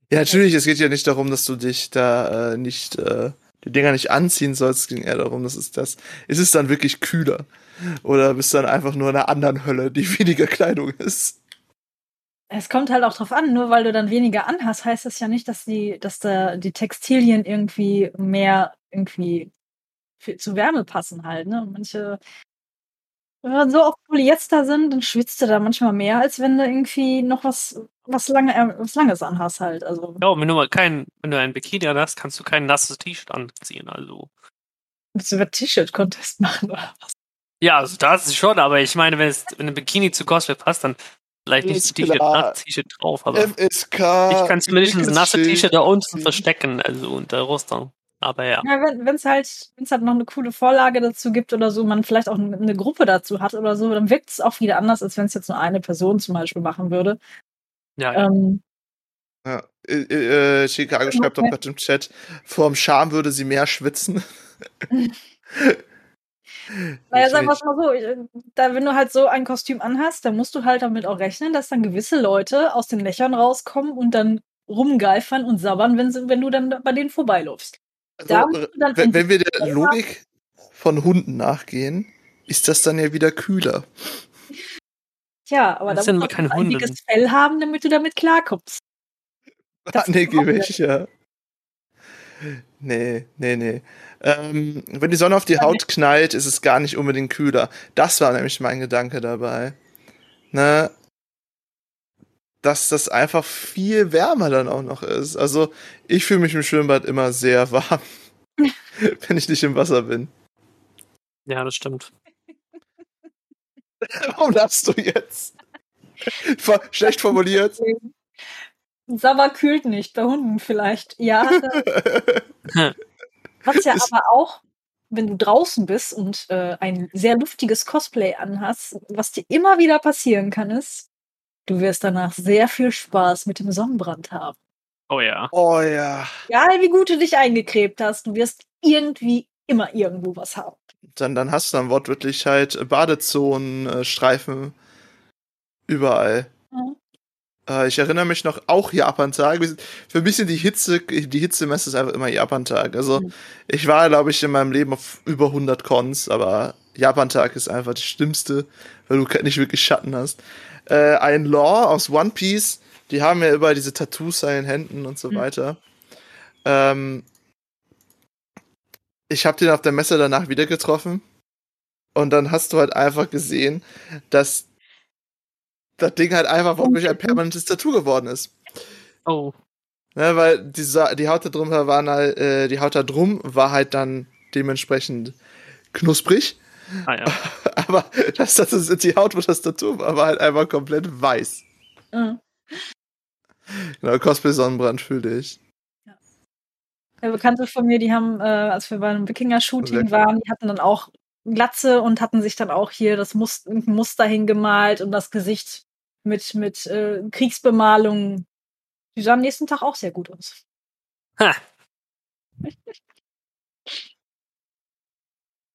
Ja, natürlich, es geht ja nicht darum, dass du dich da äh, nicht, äh, die Dinger nicht anziehen sollst, es ging eher darum, dass es das, ist es dann wirklich kühler? Oder bist du dann einfach nur in einer anderen Hölle, die weniger Kleidung ist? Es kommt halt auch drauf an, nur weil du dann weniger anhast, heißt das ja nicht, dass die, dass da die Textilien irgendwie mehr irgendwie für, zu Wärme passen halt. Ne? Manche, wenn wir so auf Polyester sind, dann schwitzt du da manchmal mehr, als wenn du irgendwie noch was, was lange, äh, was Langes anhast halt. Also. Ja, wenn du mal kein, wenn du ein Bikini hast, kannst du kein nasses T-Shirt anziehen. Also. Willst du über T-Shirt-Contest machen oder was? Ja, also das ist schon, aber ich meine, wenn es wenn ein Bikini zu Cosplay passt, dann Vielleicht nicht das T-Shirt drauf, aber FSK, ich kann zumindest das nasse T-Shirt da unten verstecken, also unter Rostern. Aber ja. ja wenn es halt, wenn's halt noch eine coole Vorlage dazu gibt oder so, man vielleicht auch eine Gruppe dazu hat oder so, dann wirkt es auch wieder anders, als wenn es jetzt nur eine Person zum Beispiel machen würde. Ja. ja. Ähm, ja. Äh, äh, Chicago schreibt doch gerade im Chat, vorm Scham würde sie mehr schwitzen. Naja, sagen wir es mal so, äh, da, wenn du halt so ein Kostüm anhast, dann musst du halt damit auch rechnen, dass dann gewisse Leute aus den Löchern rauskommen und dann rumgeifern und sabbern, wenn, sie, wenn du dann bei denen vorbeiläufst. Also, wenn, wenn wir der Logik von Hunden nachgehen, ist das dann ja wieder kühler. Tja, aber das da musst du ein Hunde. dickes Fell haben, damit du damit klarkommst. Das ich, ja. Nee, nee, nee. Ähm, wenn die Sonne auf die Haut knallt, ist es gar nicht unbedingt kühler. Das war nämlich mein Gedanke dabei. Ne? Dass das einfach viel wärmer dann auch noch ist. Also, ich fühle mich im Schwimmbad immer sehr warm, wenn ich nicht im Wasser bin. Ja, das stimmt. Warum lachst du jetzt? Schlecht formuliert. Sauber kühlt nicht, bei Hunden vielleicht. Ja. Was ja aber auch, wenn du draußen bist und äh, ein sehr luftiges Cosplay anhast, was dir immer wieder passieren kann, ist, du wirst danach sehr viel Spaß mit dem Sonnenbrand haben. Oh ja. Oh ja. Egal wie gut du dich eingekrebt hast, du wirst irgendwie immer irgendwo was haben. Dann, dann hast du dann wortwörtlich halt Badezonen, äh, Streifen überall. Äh, ich erinnere mich noch, auch Japan-Tag. Für mich sind die Hitze, die Hitzemesse ist einfach immer Japan-Tag. Also, ich war, glaube ich, in meinem Leben auf über 100 Cons, aber Japan-Tag ist einfach das Schlimmste, weil du nicht wirklich Schatten hast. Äh, ein Law aus One Piece, die haben ja überall diese Tattoos an den Händen und so mhm. weiter. Ähm, ich habe den auf der Messe danach wieder getroffen. Und dann hast du halt einfach gesehen, dass das Ding halt einfach wirklich ein permanentes Tattoo geworden ist. Oh. Ne, weil die, die Haut da drum war halt, äh, die Haut da drum war halt dann dementsprechend knusprig. Ah, ja. Aber das, das ist, die Haut, wo das Tattoo war, war halt einfach komplett weiß. Mhm. Genau, Cosplay-Sonnenbrand fühle ich. Ja. ja. Bekannte von mir, die haben, äh, als wir bei einem Wikinger-Shooting waren, die hatten dann auch Glatze und hatten sich dann auch hier das Muster, Muster hingemalt und das Gesicht mit, mit äh, Kriegsbemalung. Die sah am nächsten Tag auch sehr gut aus. Ha.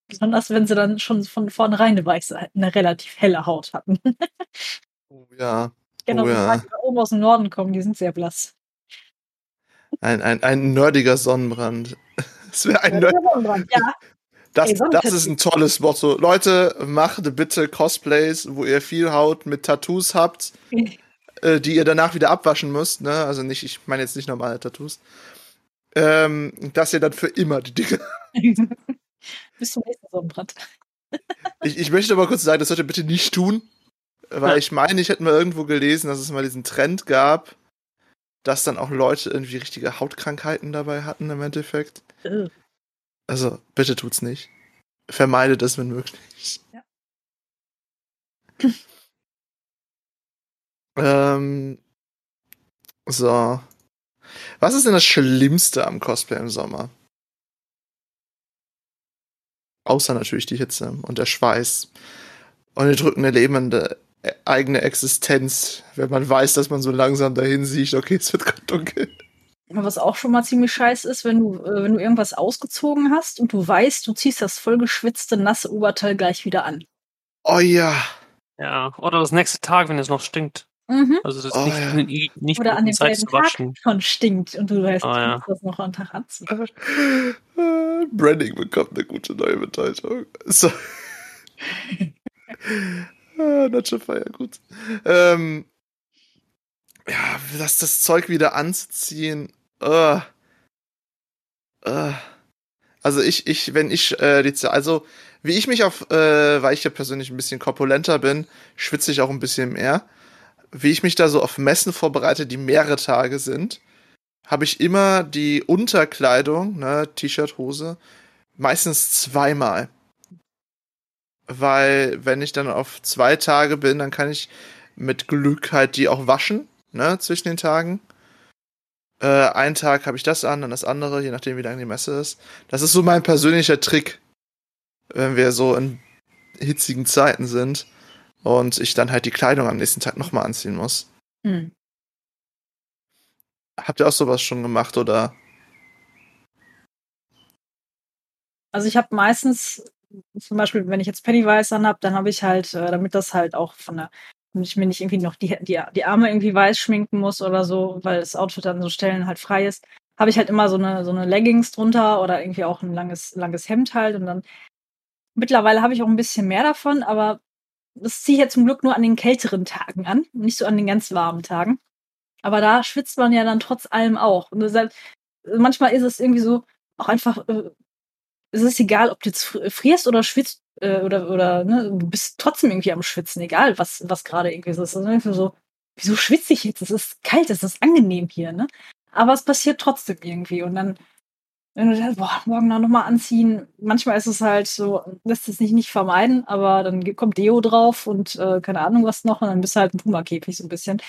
Besonders wenn sie dann schon von vornherein eine weiße, eine relativ helle Haut hatten. oh ja. Genau, oh, ja. die oben aus dem Norden kommen, die sind sehr blass. Ein, ein, ein nerdiger Sonnenbrand. Es wäre ein, ein Sonnenbrand, ja. Das, das ist ein tolles Motto. Leute, macht bitte Cosplays, wo ihr viel Haut mit Tattoos habt, äh, die ihr danach wieder abwaschen müsst. Ne? Also nicht, ich meine jetzt nicht normale Tattoos. Ähm, dass ihr dann für immer die Dinge. Bis zum nächsten Sonnenbrand. ich, ich möchte aber kurz sagen, das sollt ihr bitte nicht tun. Weil ja. ich meine, ich hätte mal irgendwo gelesen, dass es mal diesen Trend gab, dass dann auch Leute irgendwie richtige Hautkrankheiten dabei hatten im Endeffekt. Also, bitte tut's nicht. Vermeidet es, wenn möglich. Ja. ähm, so. Was ist denn das Schlimmste am Cosplay im Sommer? Außer natürlich die Hitze und der Schweiß und die drückende lebende eigene Existenz, wenn man weiß, dass man so langsam dahin sieht, okay, es wird gerade dunkel. Was auch schon mal ziemlich scheiße ist, wenn du, äh, wenn du irgendwas ausgezogen hast und du weißt, du ziehst das vollgeschwitzte, nasse Oberteil gleich wieder an. Oh ja. Ja, oder das nächste Tag, wenn es noch stinkt. Mhm. Also das oh, nicht, ja. nicht, nicht Oder an dem Zeit Tag schon stinkt und du weißt, oh, du ja. das noch einen Tag anziehen. Branding bekommt eine gute neue Bedeutung. So. ah, Nacho Fire, gut. Ähm, ja, das, das Zeug wieder anzuziehen. Uh, uh. Also ich, ich, wenn ich äh, die, also wie ich mich auf, äh, weil ich ja persönlich ein bisschen korpulenter bin, schwitze ich auch ein bisschen mehr. Wie ich mich da so auf Messen vorbereite, die mehrere Tage sind, habe ich immer die Unterkleidung, ne, T-Shirt, Hose, meistens zweimal. Weil, wenn ich dann auf zwei Tage bin, dann kann ich mit Glück halt die auch waschen ne, zwischen den Tagen. Äh, einen Tag habe ich das an, dann das andere, je nachdem, wie lang die Messe ist. Das ist so mein persönlicher Trick, wenn wir so in hitzigen Zeiten sind und ich dann halt die Kleidung am nächsten Tag nochmal anziehen muss. Hm. Habt ihr auch sowas schon gemacht oder? Also ich habe meistens, zum Beispiel, wenn ich jetzt Pennywise an habe, dann habe ich halt, äh, damit das halt auch von der und ich mir nicht irgendwie noch die, die, die Arme irgendwie weiß schminken muss oder so, weil das Outfit an so Stellen halt frei ist, habe ich halt immer so eine, so eine Leggings drunter oder irgendwie auch ein langes, langes Hemd halt und dann mittlerweile habe ich auch ein bisschen mehr davon, aber das ziehe ich ja zum Glück nur an den kälteren Tagen an, nicht so an den ganz warmen Tagen. Aber da schwitzt man ja dann trotz allem auch. Und deshalb, manchmal ist es irgendwie so, auch einfach, äh, es ist egal, ob du jetzt frierst oder schwitzt, äh, oder, oder ne, du bist trotzdem irgendwie am Schwitzen, egal was, was gerade irgendwie so ist. Also so, wieso schwitze ich jetzt? Es ist kalt, es ist angenehm hier, ne? Aber es passiert trotzdem irgendwie. Und dann, wenn du sagst, boah, morgen noch mal anziehen, manchmal ist es halt so, lässt es sich nicht vermeiden, aber dann kommt Deo drauf und äh, keine Ahnung was noch und dann bist du halt ein Puma-Käfig so ein bisschen.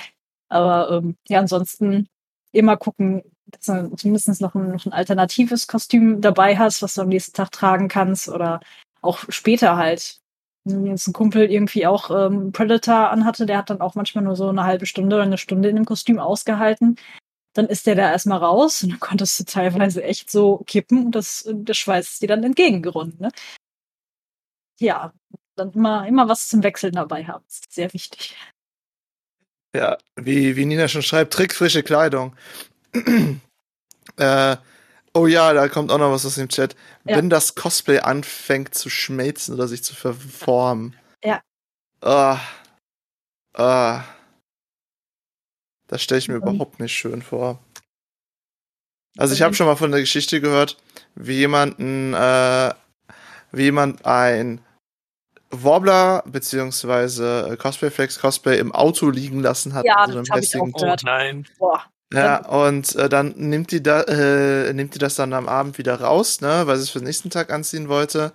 Aber ähm, ja, ansonsten immer gucken, dass du zumindest noch ein, noch ein alternatives Kostüm dabei hast, was du am nächsten Tag tragen kannst oder auch später halt. Wenn jetzt ein Kumpel irgendwie auch ähm, Predator anhatte, der hat dann auch manchmal nur so eine halbe Stunde oder eine Stunde in dem Kostüm ausgehalten. Dann ist der da erstmal raus und dann konntest du teilweise echt so kippen und das, der Schweiß ist dir dann entgegengerundet. Ne? Ja, dann immer, immer was zum Wechseln dabei haben. Ist sehr wichtig. Ja, wie, wie Nina schon schreibt, trickfrische Kleidung. Äh, Oh ja, da kommt auch noch was aus dem Chat. Ja. Wenn das Cosplay anfängt zu schmelzen oder sich zu verformen. Ja. Ah. Ah. Das stelle ich mir mhm. überhaupt nicht schön vor. Also ich habe schon mal von der Geschichte gehört, wie jemanden, äh, wie jemand ein Warbler beziehungsweise Cosplayflex Cosplay im Auto liegen lassen hat. Ja, so das habe ich auch gehört. Oh, nein. Boah. Ja, und äh, dann nimmt die, da, äh, nimmt die das dann am Abend wieder raus, ne, weil sie es für den nächsten Tag anziehen wollte.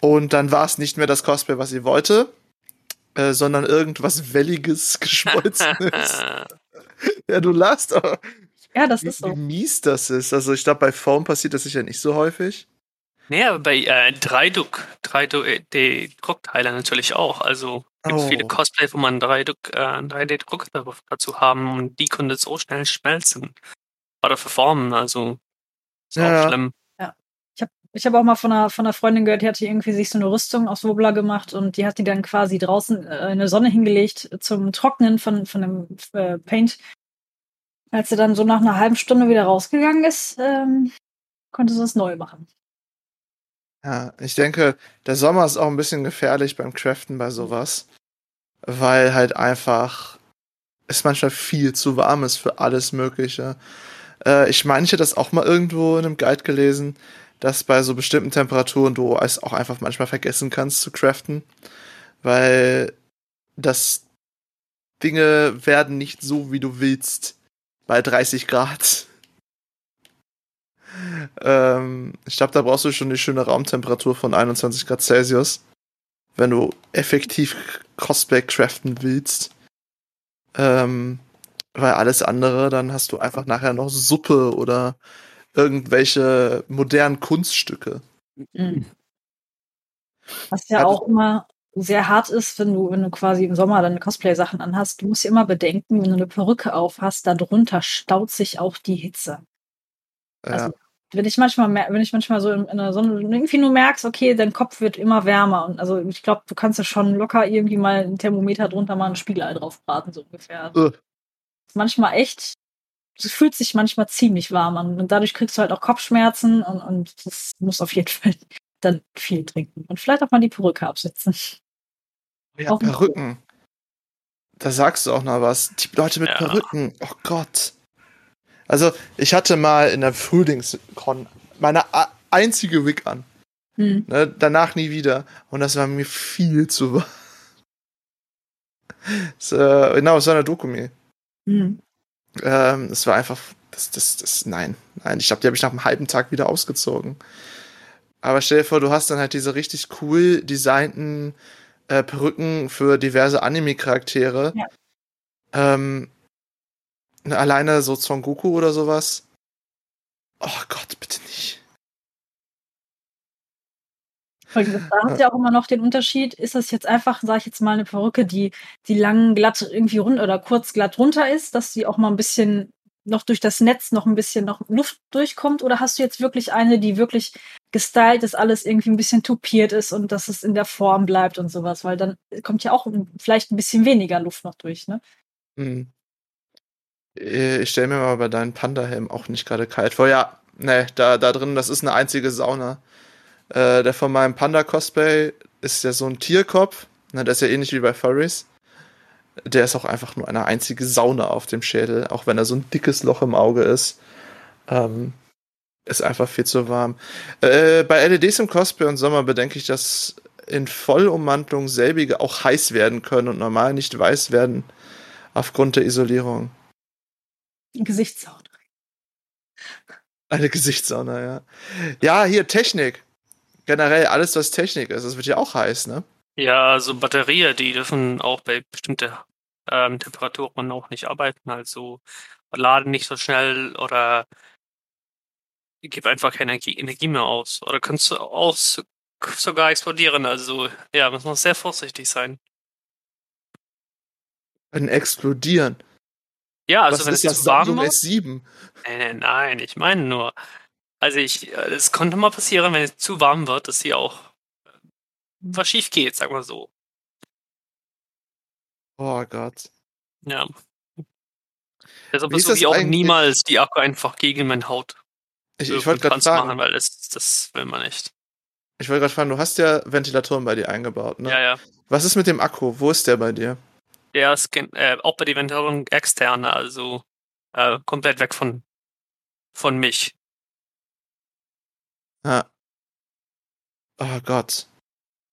Und dann war es nicht mehr das Cosplay, was sie wollte, äh, sondern irgendwas Welliges, Geschmolzenes. ja, du lachst, aber ja, das wie, ist so. wie mies das ist. Also ich glaube, bei Foam passiert das sicher nicht so häufig. Nee, aber bei äh, 3-Duck, 3D-Druckteile natürlich auch. Also gibt oh. viele Cosplay, wo man 3D-Druck äh, dazu haben und die können so schnell schmelzen. Oder verformen, also ist ja. auch schlimm. Ja. Ich habe ich hab auch mal von einer, von einer Freundin gehört, die hatte irgendwie sich so eine Rüstung aus Wobler gemacht und die hat die dann quasi draußen äh, in der Sonne hingelegt zum Trocknen von, von dem äh, Paint. Als sie dann so nach einer halben Stunde wieder rausgegangen ist, ähm, konnte sie es neu machen. Ja, ich denke, der Sommer ist auch ein bisschen gefährlich beim Craften bei sowas. Weil halt einfach es manchmal viel zu warm ist für alles Mögliche. Äh, ich meine, ich hätte das auch mal irgendwo in einem Guide gelesen, dass bei so bestimmten Temperaturen du es auch einfach manchmal vergessen kannst zu craften. Weil das Dinge werden nicht so, wie du willst bei 30 Grad. Ähm, ich glaube, da brauchst du schon eine schöne Raumtemperatur von 21 Grad Celsius, wenn du effektiv Cosplay craften willst. Ähm, weil alles andere, dann hast du einfach nachher noch Suppe oder irgendwelche modernen Kunststücke. Mhm. Was ja auch immer sehr hart ist, wenn du, wenn du quasi im Sommer deine Cosplay-Sachen anhast. Du musst dir immer bedenken, wenn du eine Perücke aufhast, darunter staut sich auch die Hitze. Also, wenn ich manchmal, wenn ich manchmal so in, in der Sonne irgendwie nur merkst, okay, dein Kopf wird immer wärmer. Und also ich glaube, du kannst ja schon locker irgendwie mal ein Thermometer drunter mal ein Spiegelei drauf braten, so ungefähr. Uh. Manchmal echt, es fühlt sich manchmal ziemlich warm an. Und dadurch kriegst du halt auch Kopfschmerzen und, und das muss auf jeden Fall dann viel trinken. Und vielleicht auch mal die Perücke absetzen. Ja, Perücken. Da sagst du auch noch was. Die Leute mit ja. Perücken. Oh Gott. Also, ich hatte mal in der Frühlingskon meine einzige Wig an. Hm. Ne, danach nie wieder. Und das war mir viel zu warm. äh, genau, es war eine Dokumi. Hm. Ähm, es war einfach, das, das, das, nein, nein. Ich glaube, die habe ich nach einem halben Tag wieder ausgezogen. Aber stell dir vor, du hast dann halt diese richtig cool designten äh, Perücken für diverse Anime-Charaktere. Ja. Ähm, alleine so Son Goku oder sowas. Oh Gott, bitte nicht. Da hast du ja auch immer noch den Unterschied, ist das jetzt einfach, sag ich jetzt mal, eine Perücke, die, die lang glatt irgendwie rund oder kurz glatt runter ist, dass sie auch mal ein bisschen noch durch das Netz noch ein bisschen noch Luft durchkommt? Oder hast du jetzt wirklich eine, die wirklich gestylt ist, alles irgendwie ein bisschen tupiert ist und dass es in der Form bleibt und sowas? Weil dann kommt ja auch vielleicht ein bisschen weniger Luft noch durch, ne? Mhm. Äh, ich stelle mir mal bei deinem Panda-Helm auch nicht gerade kalt vor. Ja, ne, da, da drin, das ist eine einzige Sauna. Äh, der von meinem Panda-Cosplay ist ja so ein Tierkopf. Ne, der ist ja ähnlich wie bei Furries. Der ist auch einfach nur eine einzige Sauna auf dem Schädel, auch wenn er so ein dickes Loch im Auge ist. Ähm, ist einfach viel zu warm. Äh, bei LEDs im Cosplay und Sommer bedenke ich, dass in Vollummantelung selbige auch heiß werden können und normal nicht weiß werden aufgrund der Isolierung. Gesichtssauna. Eine Gesichtssauna, ja. Ja, hier Technik. Generell alles, was Technik ist, das wird ja auch heiß, ne? Ja, also Batterien, die dürfen auch bei bestimmten ähm, Temperaturen auch nicht arbeiten. Also laden nicht so schnell oder gibt einfach keine Energie, Energie mehr aus. Oder kannst du auch sogar explodieren. Also ja, muss man sehr vorsichtig sein. Können explodieren. Ja, also Was wenn ist es das zu warm wird. S7? Nein, nein, ich meine nur. Also ich, äh, es konnte mal passieren, wenn es zu warm wird, dass hier auch äh, was schief geht, sag mal so. Oh Gott. Ja. Deshalb versuche ich auch niemals die Akku einfach gegen meine Haut ich, ich wollte gerade fragen, machen, weil das, das will man nicht. Ich wollte gerade fragen, du hast ja Ventilatoren bei dir eingebaut, ne? Ja, ja. Was ist mit dem Akku? Wo ist der bei dir? Der ist äh, auch bei der Ventilierung externe, also äh, komplett weg von, von mich. Ja. Oh Gott.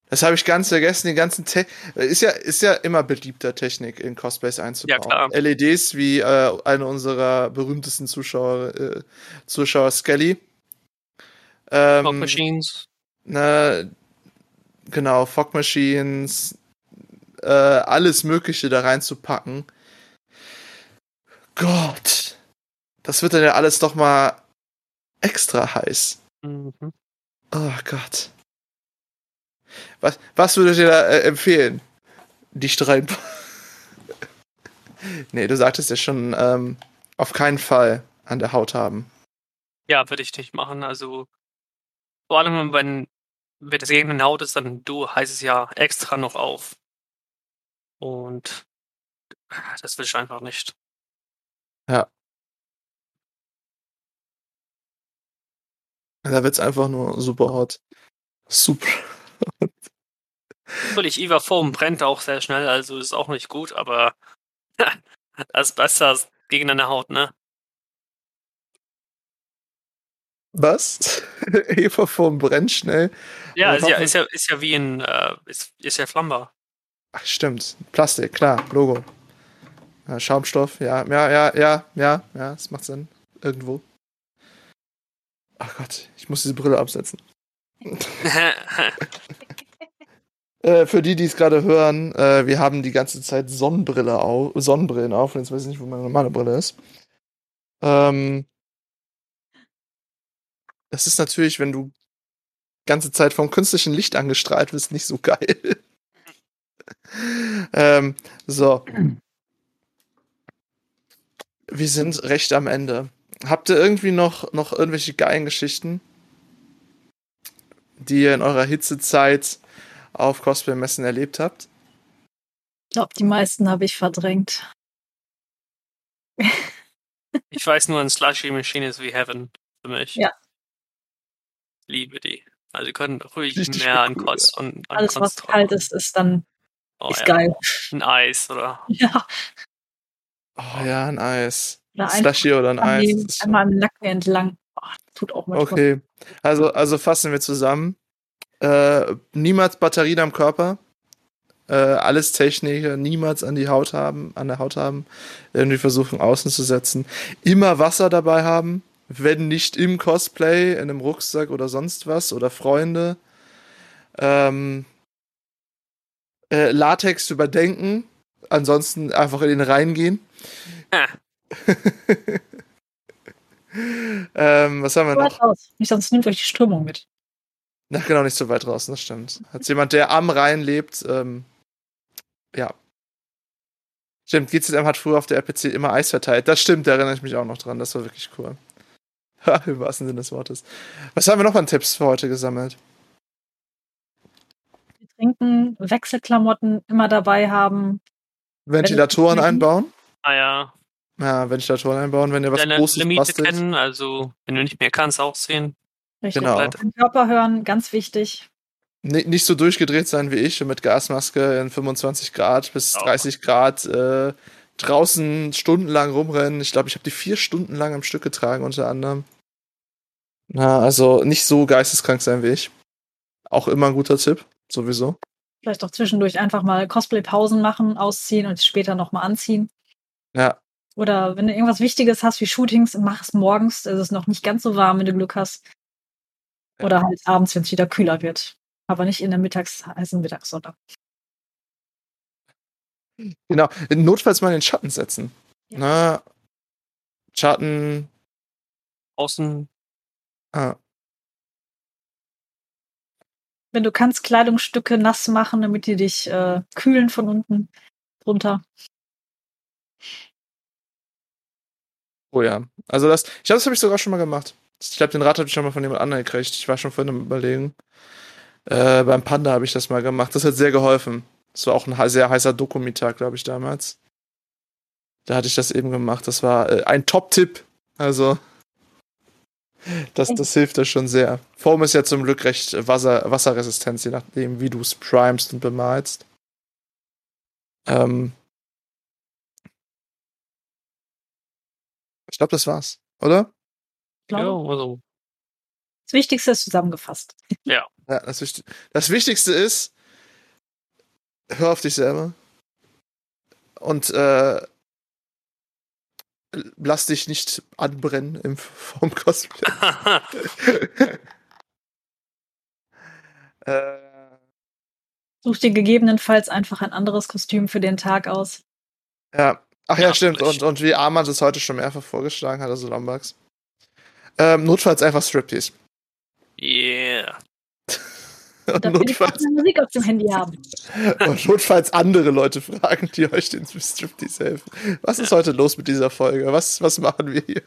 Das habe ich ganz vergessen, die ganzen Te ist ja ist ja immer beliebter Technik in Cosplays einzubauen. Ja, klar. LEDs wie äh, eine unserer berühmtesten Zuschauer äh, Zuschauer Skelly. Ähm, Fog Machines. Na, genau, Fog Machines, äh, alles Mögliche da reinzupacken. Gott. Das wird dann ja alles doch mal extra heiß. Mhm. Oh Gott. Was, was würdet ihr da äh, empfehlen? Dicht rein. nee, du sagtest ja schon, ähm, auf keinen Fall an der Haut haben. Ja, würde ich nicht machen. Also, vor allem, wenn, wenn das gegen eine Haut ist, dann du heißt es ja extra noch auf. Und das will ich einfach nicht. Ja. Da wird's einfach nur super hot. Super. Natürlich, Eva Form brennt auch sehr schnell, also ist auch nicht gut, aber das ist besser gegen deine Haut, ne? Was? Eva Form brennt schnell. Ja, ist ja, ist ja, ist ja wie ein, äh, ist, ist ja flammbar. Ach, stimmt. Plastik, klar, Logo. Ja, Schaumstoff, ja, ja, ja, ja, ja, ja, das macht Sinn. Irgendwo. Ach Gott, ich muss diese Brille absetzen. äh, für die, die es gerade hören, äh, wir haben die ganze Zeit Sonnenbrille auf, Sonnenbrillen auf. Und jetzt weiß ich nicht, wo meine normale Brille ist. Ähm, das ist natürlich, wenn du ganze Zeit vom künstlichen Licht angestrahlt wirst, nicht so geil. Ähm, so. Wir sind recht am Ende. Habt ihr irgendwie noch, noch irgendwelche geilen Geschichten, die ihr in eurer Hitzezeit auf Cosplay-Messen erlebt habt? Ich glaube, die meisten habe ich verdrängt. ich weiß nur, ein Slushy Machine ist wie Heaven für mich. Ja. Liebe die. Also, sie können ruhig Richtig mehr an Kost und an Alles, was kalt ist, ist dann oh, ist ja. geil. Ein Eis, oder? Ja. Oh ja, ein Eis. Oder ein Slushy oder ein Eis. Einmal am Nacken entlang. Oh, tut auch mal Okay. Also, also fassen wir zusammen. Äh, niemals Batterien am Körper. Äh, alles Techniker, niemals an die Haut haben, an der Haut haben. Irgendwie versuchen außen zu setzen. Immer Wasser dabei haben. Wenn nicht im Cosplay, in einem Rucksack oder sonst was oder Freunde. Ähm, äh, Latex überdenken. Ansonsten einfach in den Rhein gehen. Ah. ähm, was haben wir noch? Raus. Nicht, sonst nimmt euch die Strömung mit. Na, genau, nicht so weit draußen, das stimmt. Als jemand, der am Rhein lebt, ähm, ja. Stimmt, GZM hat früher auf der RPC immer Eis verteilt. Das stimmt, da erinnere ich mich auch noch dran. Das war wirklich cool. Im wahrsten Sinne des Wortes. Was haben wir noch an Tipps für heute gesammelt? Trinken, Wechselklamotten immer dabei haben. Ventilatoren einbauen? Ah ja. Ja, Ventilatoren einbauen, wenn ihr was Deine Großes Limite bastelt. kennen, also wenn du nicht mehr kannst, auch sehen. Richtig. Genau. Den Körper hören, ganz wichtig. N nicht so durchgedreht sein wie ich und mit Gasmaske in 25 Grad bis 30 Grad äh, draußen stundenlang rumrennen. Ich glaube, ich habe die vier Stunden lang am Stück getragen, unter anderem. Na, also nicht so geisteskrank sein wie ich. Auch immer ein guter Tipp, sowieso. Vielleicht auch zwischendurch einfach mal Cosplay-Pausen machen, ausziehen und später nochmal anziehen. Ja, oder wenn du irgendwas Wichtiges hast wie Shootings, mach es morgens. Es ist noch nicht ganz so warm, wenn du Glück hast. Oder halt abends, wenn es wieder kühler wird. Aber nicht in der mittags heißen Mittagssonne. Genau. Notfalls mal in den Schatten setzen. Ja. Na, Schatten. Außen. Ah. Wenn du kannst, Kleidungsstücke nass machen, damit die dich äh, kühlen von unten drunter. Oh ja. Also das, ich glaube, das habe ich sogar schon mal gemacht. Ich glaube, den Rat habe ich schon mal von jemand anderem gekriegt. Ich war schon vorhin am überlegen. Äh, beim Panda habe ich das mal gemacht. Das hat sehr geholfen. Das war auch ein sehr heißer Dokumitag, glaube ich, damals. Da hatte ich das eben gemacht. Das war äh, ein Top-Tipp. Also, das, das hilft da schon sehr. Foam ist ja zum Glück recht Wasser, wasserresistent, je nachdem, wie du es primest und bemalst. Ähm, Ich glaube, das war's, oder? Ja, also. Das Wichtigste ist zusammengefasst. Ja. ja das, Wichtig das Wichtigste ist, hör auf dich selber. Und äh, lass dich nicht anbrennen im vom Cosplay. äh, Such dir gegebenenfalls einfach ein anderes Kostüm für den Tag aus. Ja, Ach ja, ja stimmt. Und, und wie Armand es heute schon mehrfach vorgeschlagen hat, also Lombax. Ähm, notfalls einfach Striptease. Yeah. Und notfalls Musik auf dem Handy haben. und notfalls andere Leute fragen, die euch den Striptease helfen. Was ist heute los mit dieser Folge? Was, was machen wir hier?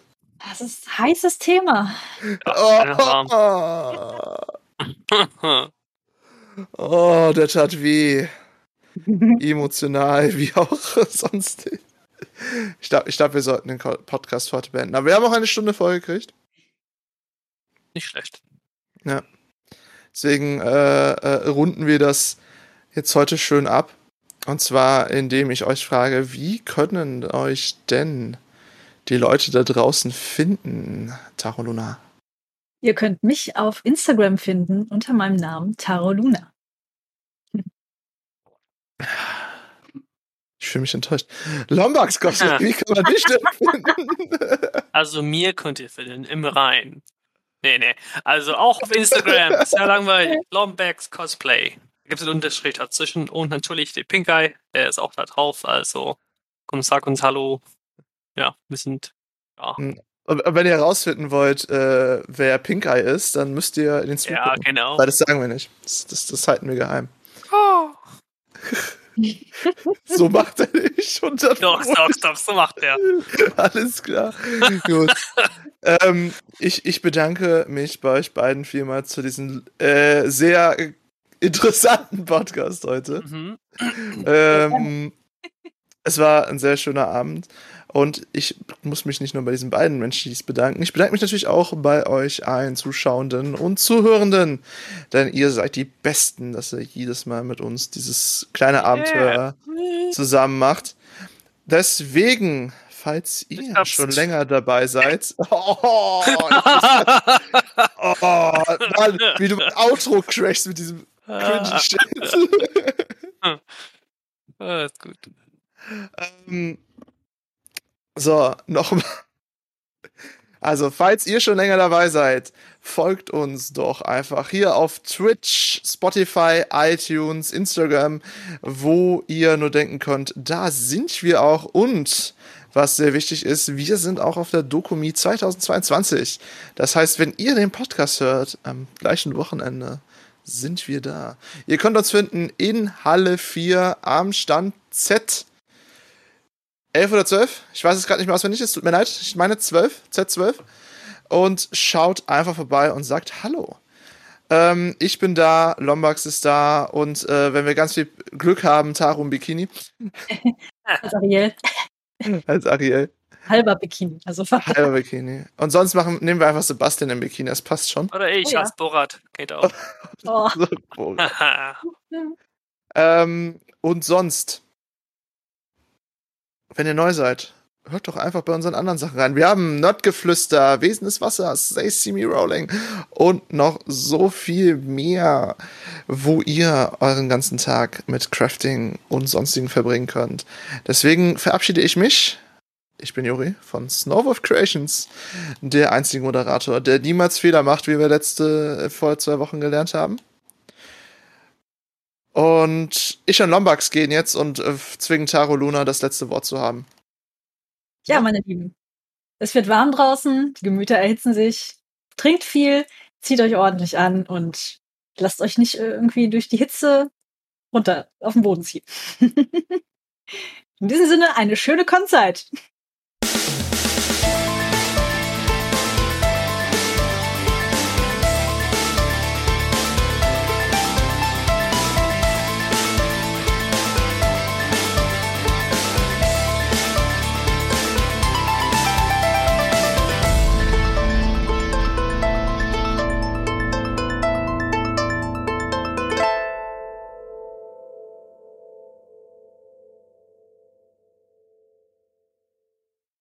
Das ist ein heißes Thema. Oh, oh, oh, der tat weh. Emotional, wie auch sonst. Ich glaube, ich glaub, wir sollten den Podcast heute beenden. Aber wir haben auch eine Stunde voll gekriegt. Nicht schlecht. Ja. Deswegen äh, äh, runden wir das jetzt heute schön ab. Und zwar, indem ich euch frage, wie können euch denn die Leute da draußen finden, Taro Luna? Ihr könnt mich auf Instagram finden unter meinem Namen Taro Luna. Ich fühle mich enttäuscht. Lombax wie kann man dich denn finden? Also mir könnt ihr finden, im Rhein. Nee, nee. Also auch auf Instagram. Ja langweilig. Lombax Cosplay. Da gibt es einen Unterstrich dazwischen und natürlich den Pink Eye, der ist auch da drauf. Also komm, sag uns Hallo. Ja, wir sind. Ja. Hm. Wenn ihr herausfinden wollt, äh, wer Pink Eye ist, dann müsst ihr in den Stream Ja, genau. Weil das sagen wir nicht. Das, das, das halten wir geheim. Oh. so macht er nicht. Und dann Doch, doch, doch, so macht er. Alles klar. Gut. ähm, ich, ich bedanke mich bei euch beiden vielmals zu diesem äh, sehr interessanten Podcast heute. Mhm. Ähm, es war ein sehr schöner Abend. Und ich muss mich nicht nur bei diesen beiden Menschen bedanken. Ich bedanke mich natürlich auch bei euch allen Zuschauenden und Zuhörenden. Denn ihr seid die Besten, dass ihr jedes Mal mit uns dieses kleine Abenteuer Yeah. zusammen macht. Deswegen, falls ihr schon länger dabei seid. Oh, oh Mann, wie du mein Outro crashst mit diesem cringy Shit. Ah, ist gut. Ähm, so, nochmal. Also, falls ihr schon länger dabei seid, folgt uns doch einfach hier auf Twitch, Spotify, iTunes, Instagram, wo ihr nur denken könnt, da sind wir auch. Und was sehr wichtig ist, wir sind auch auf der Dokumi 2022. Das heißt, wenn ihr den Podcast hört, am gleichen Wochenende sind wir da. Ihr könnt uns finden in Halle 4 am Stand Z. 11 oder 12? Ich weiß es gerade nicht mehr auswendig, es tut mir leid. Ich meine 12, Z12. Und schaut einfach vorbei und sagt Hallo. Ähm, ich bin da, Lombax ist da und äh, wenn wir ganz viel Glück haben, Taro im Bikini Als Ariel. als Ariel. Halber Bikini. Also fast. Halber Bikini. Und sonst machen, nehmen wir einfach Sebastian im Bikini, das passt schon. Oder ich Oh ja. als Borat. Geht auch. Oh. So, cool. Haha. Ähm, und sonst, wenn ihr neu seid, hört doch einfach bei unseren anderen Sachen rein. Wir haben Nerdgeflüster, Wesen des Wassers, They See Me Rolling und noch so viel mehr, wo ihr euren ganzen Tag mit Crafting und sonstigen verbringen könnt. Deswegen verabschiede ich mich. Ich bin Juri von Snowwolf Creations, der einzige Moderator, der niemals Fehler macht, wie wir letzte, vor zwei Wochen gelernt haben. Und ich und Lombax gehen jetzt und äh, zwingen Taro Luna das letzte Wort zu haben. Ja, meine Lieben. Es wird warm draußen, die Gemüter erhitzen sich. Trinkt viel, zieht euch ordentlich an und lasst euch nicht äh, irgendwie durch die Hitze runter auf den Boden ziehen. In diesem Sinne, eine schöne Konzeit.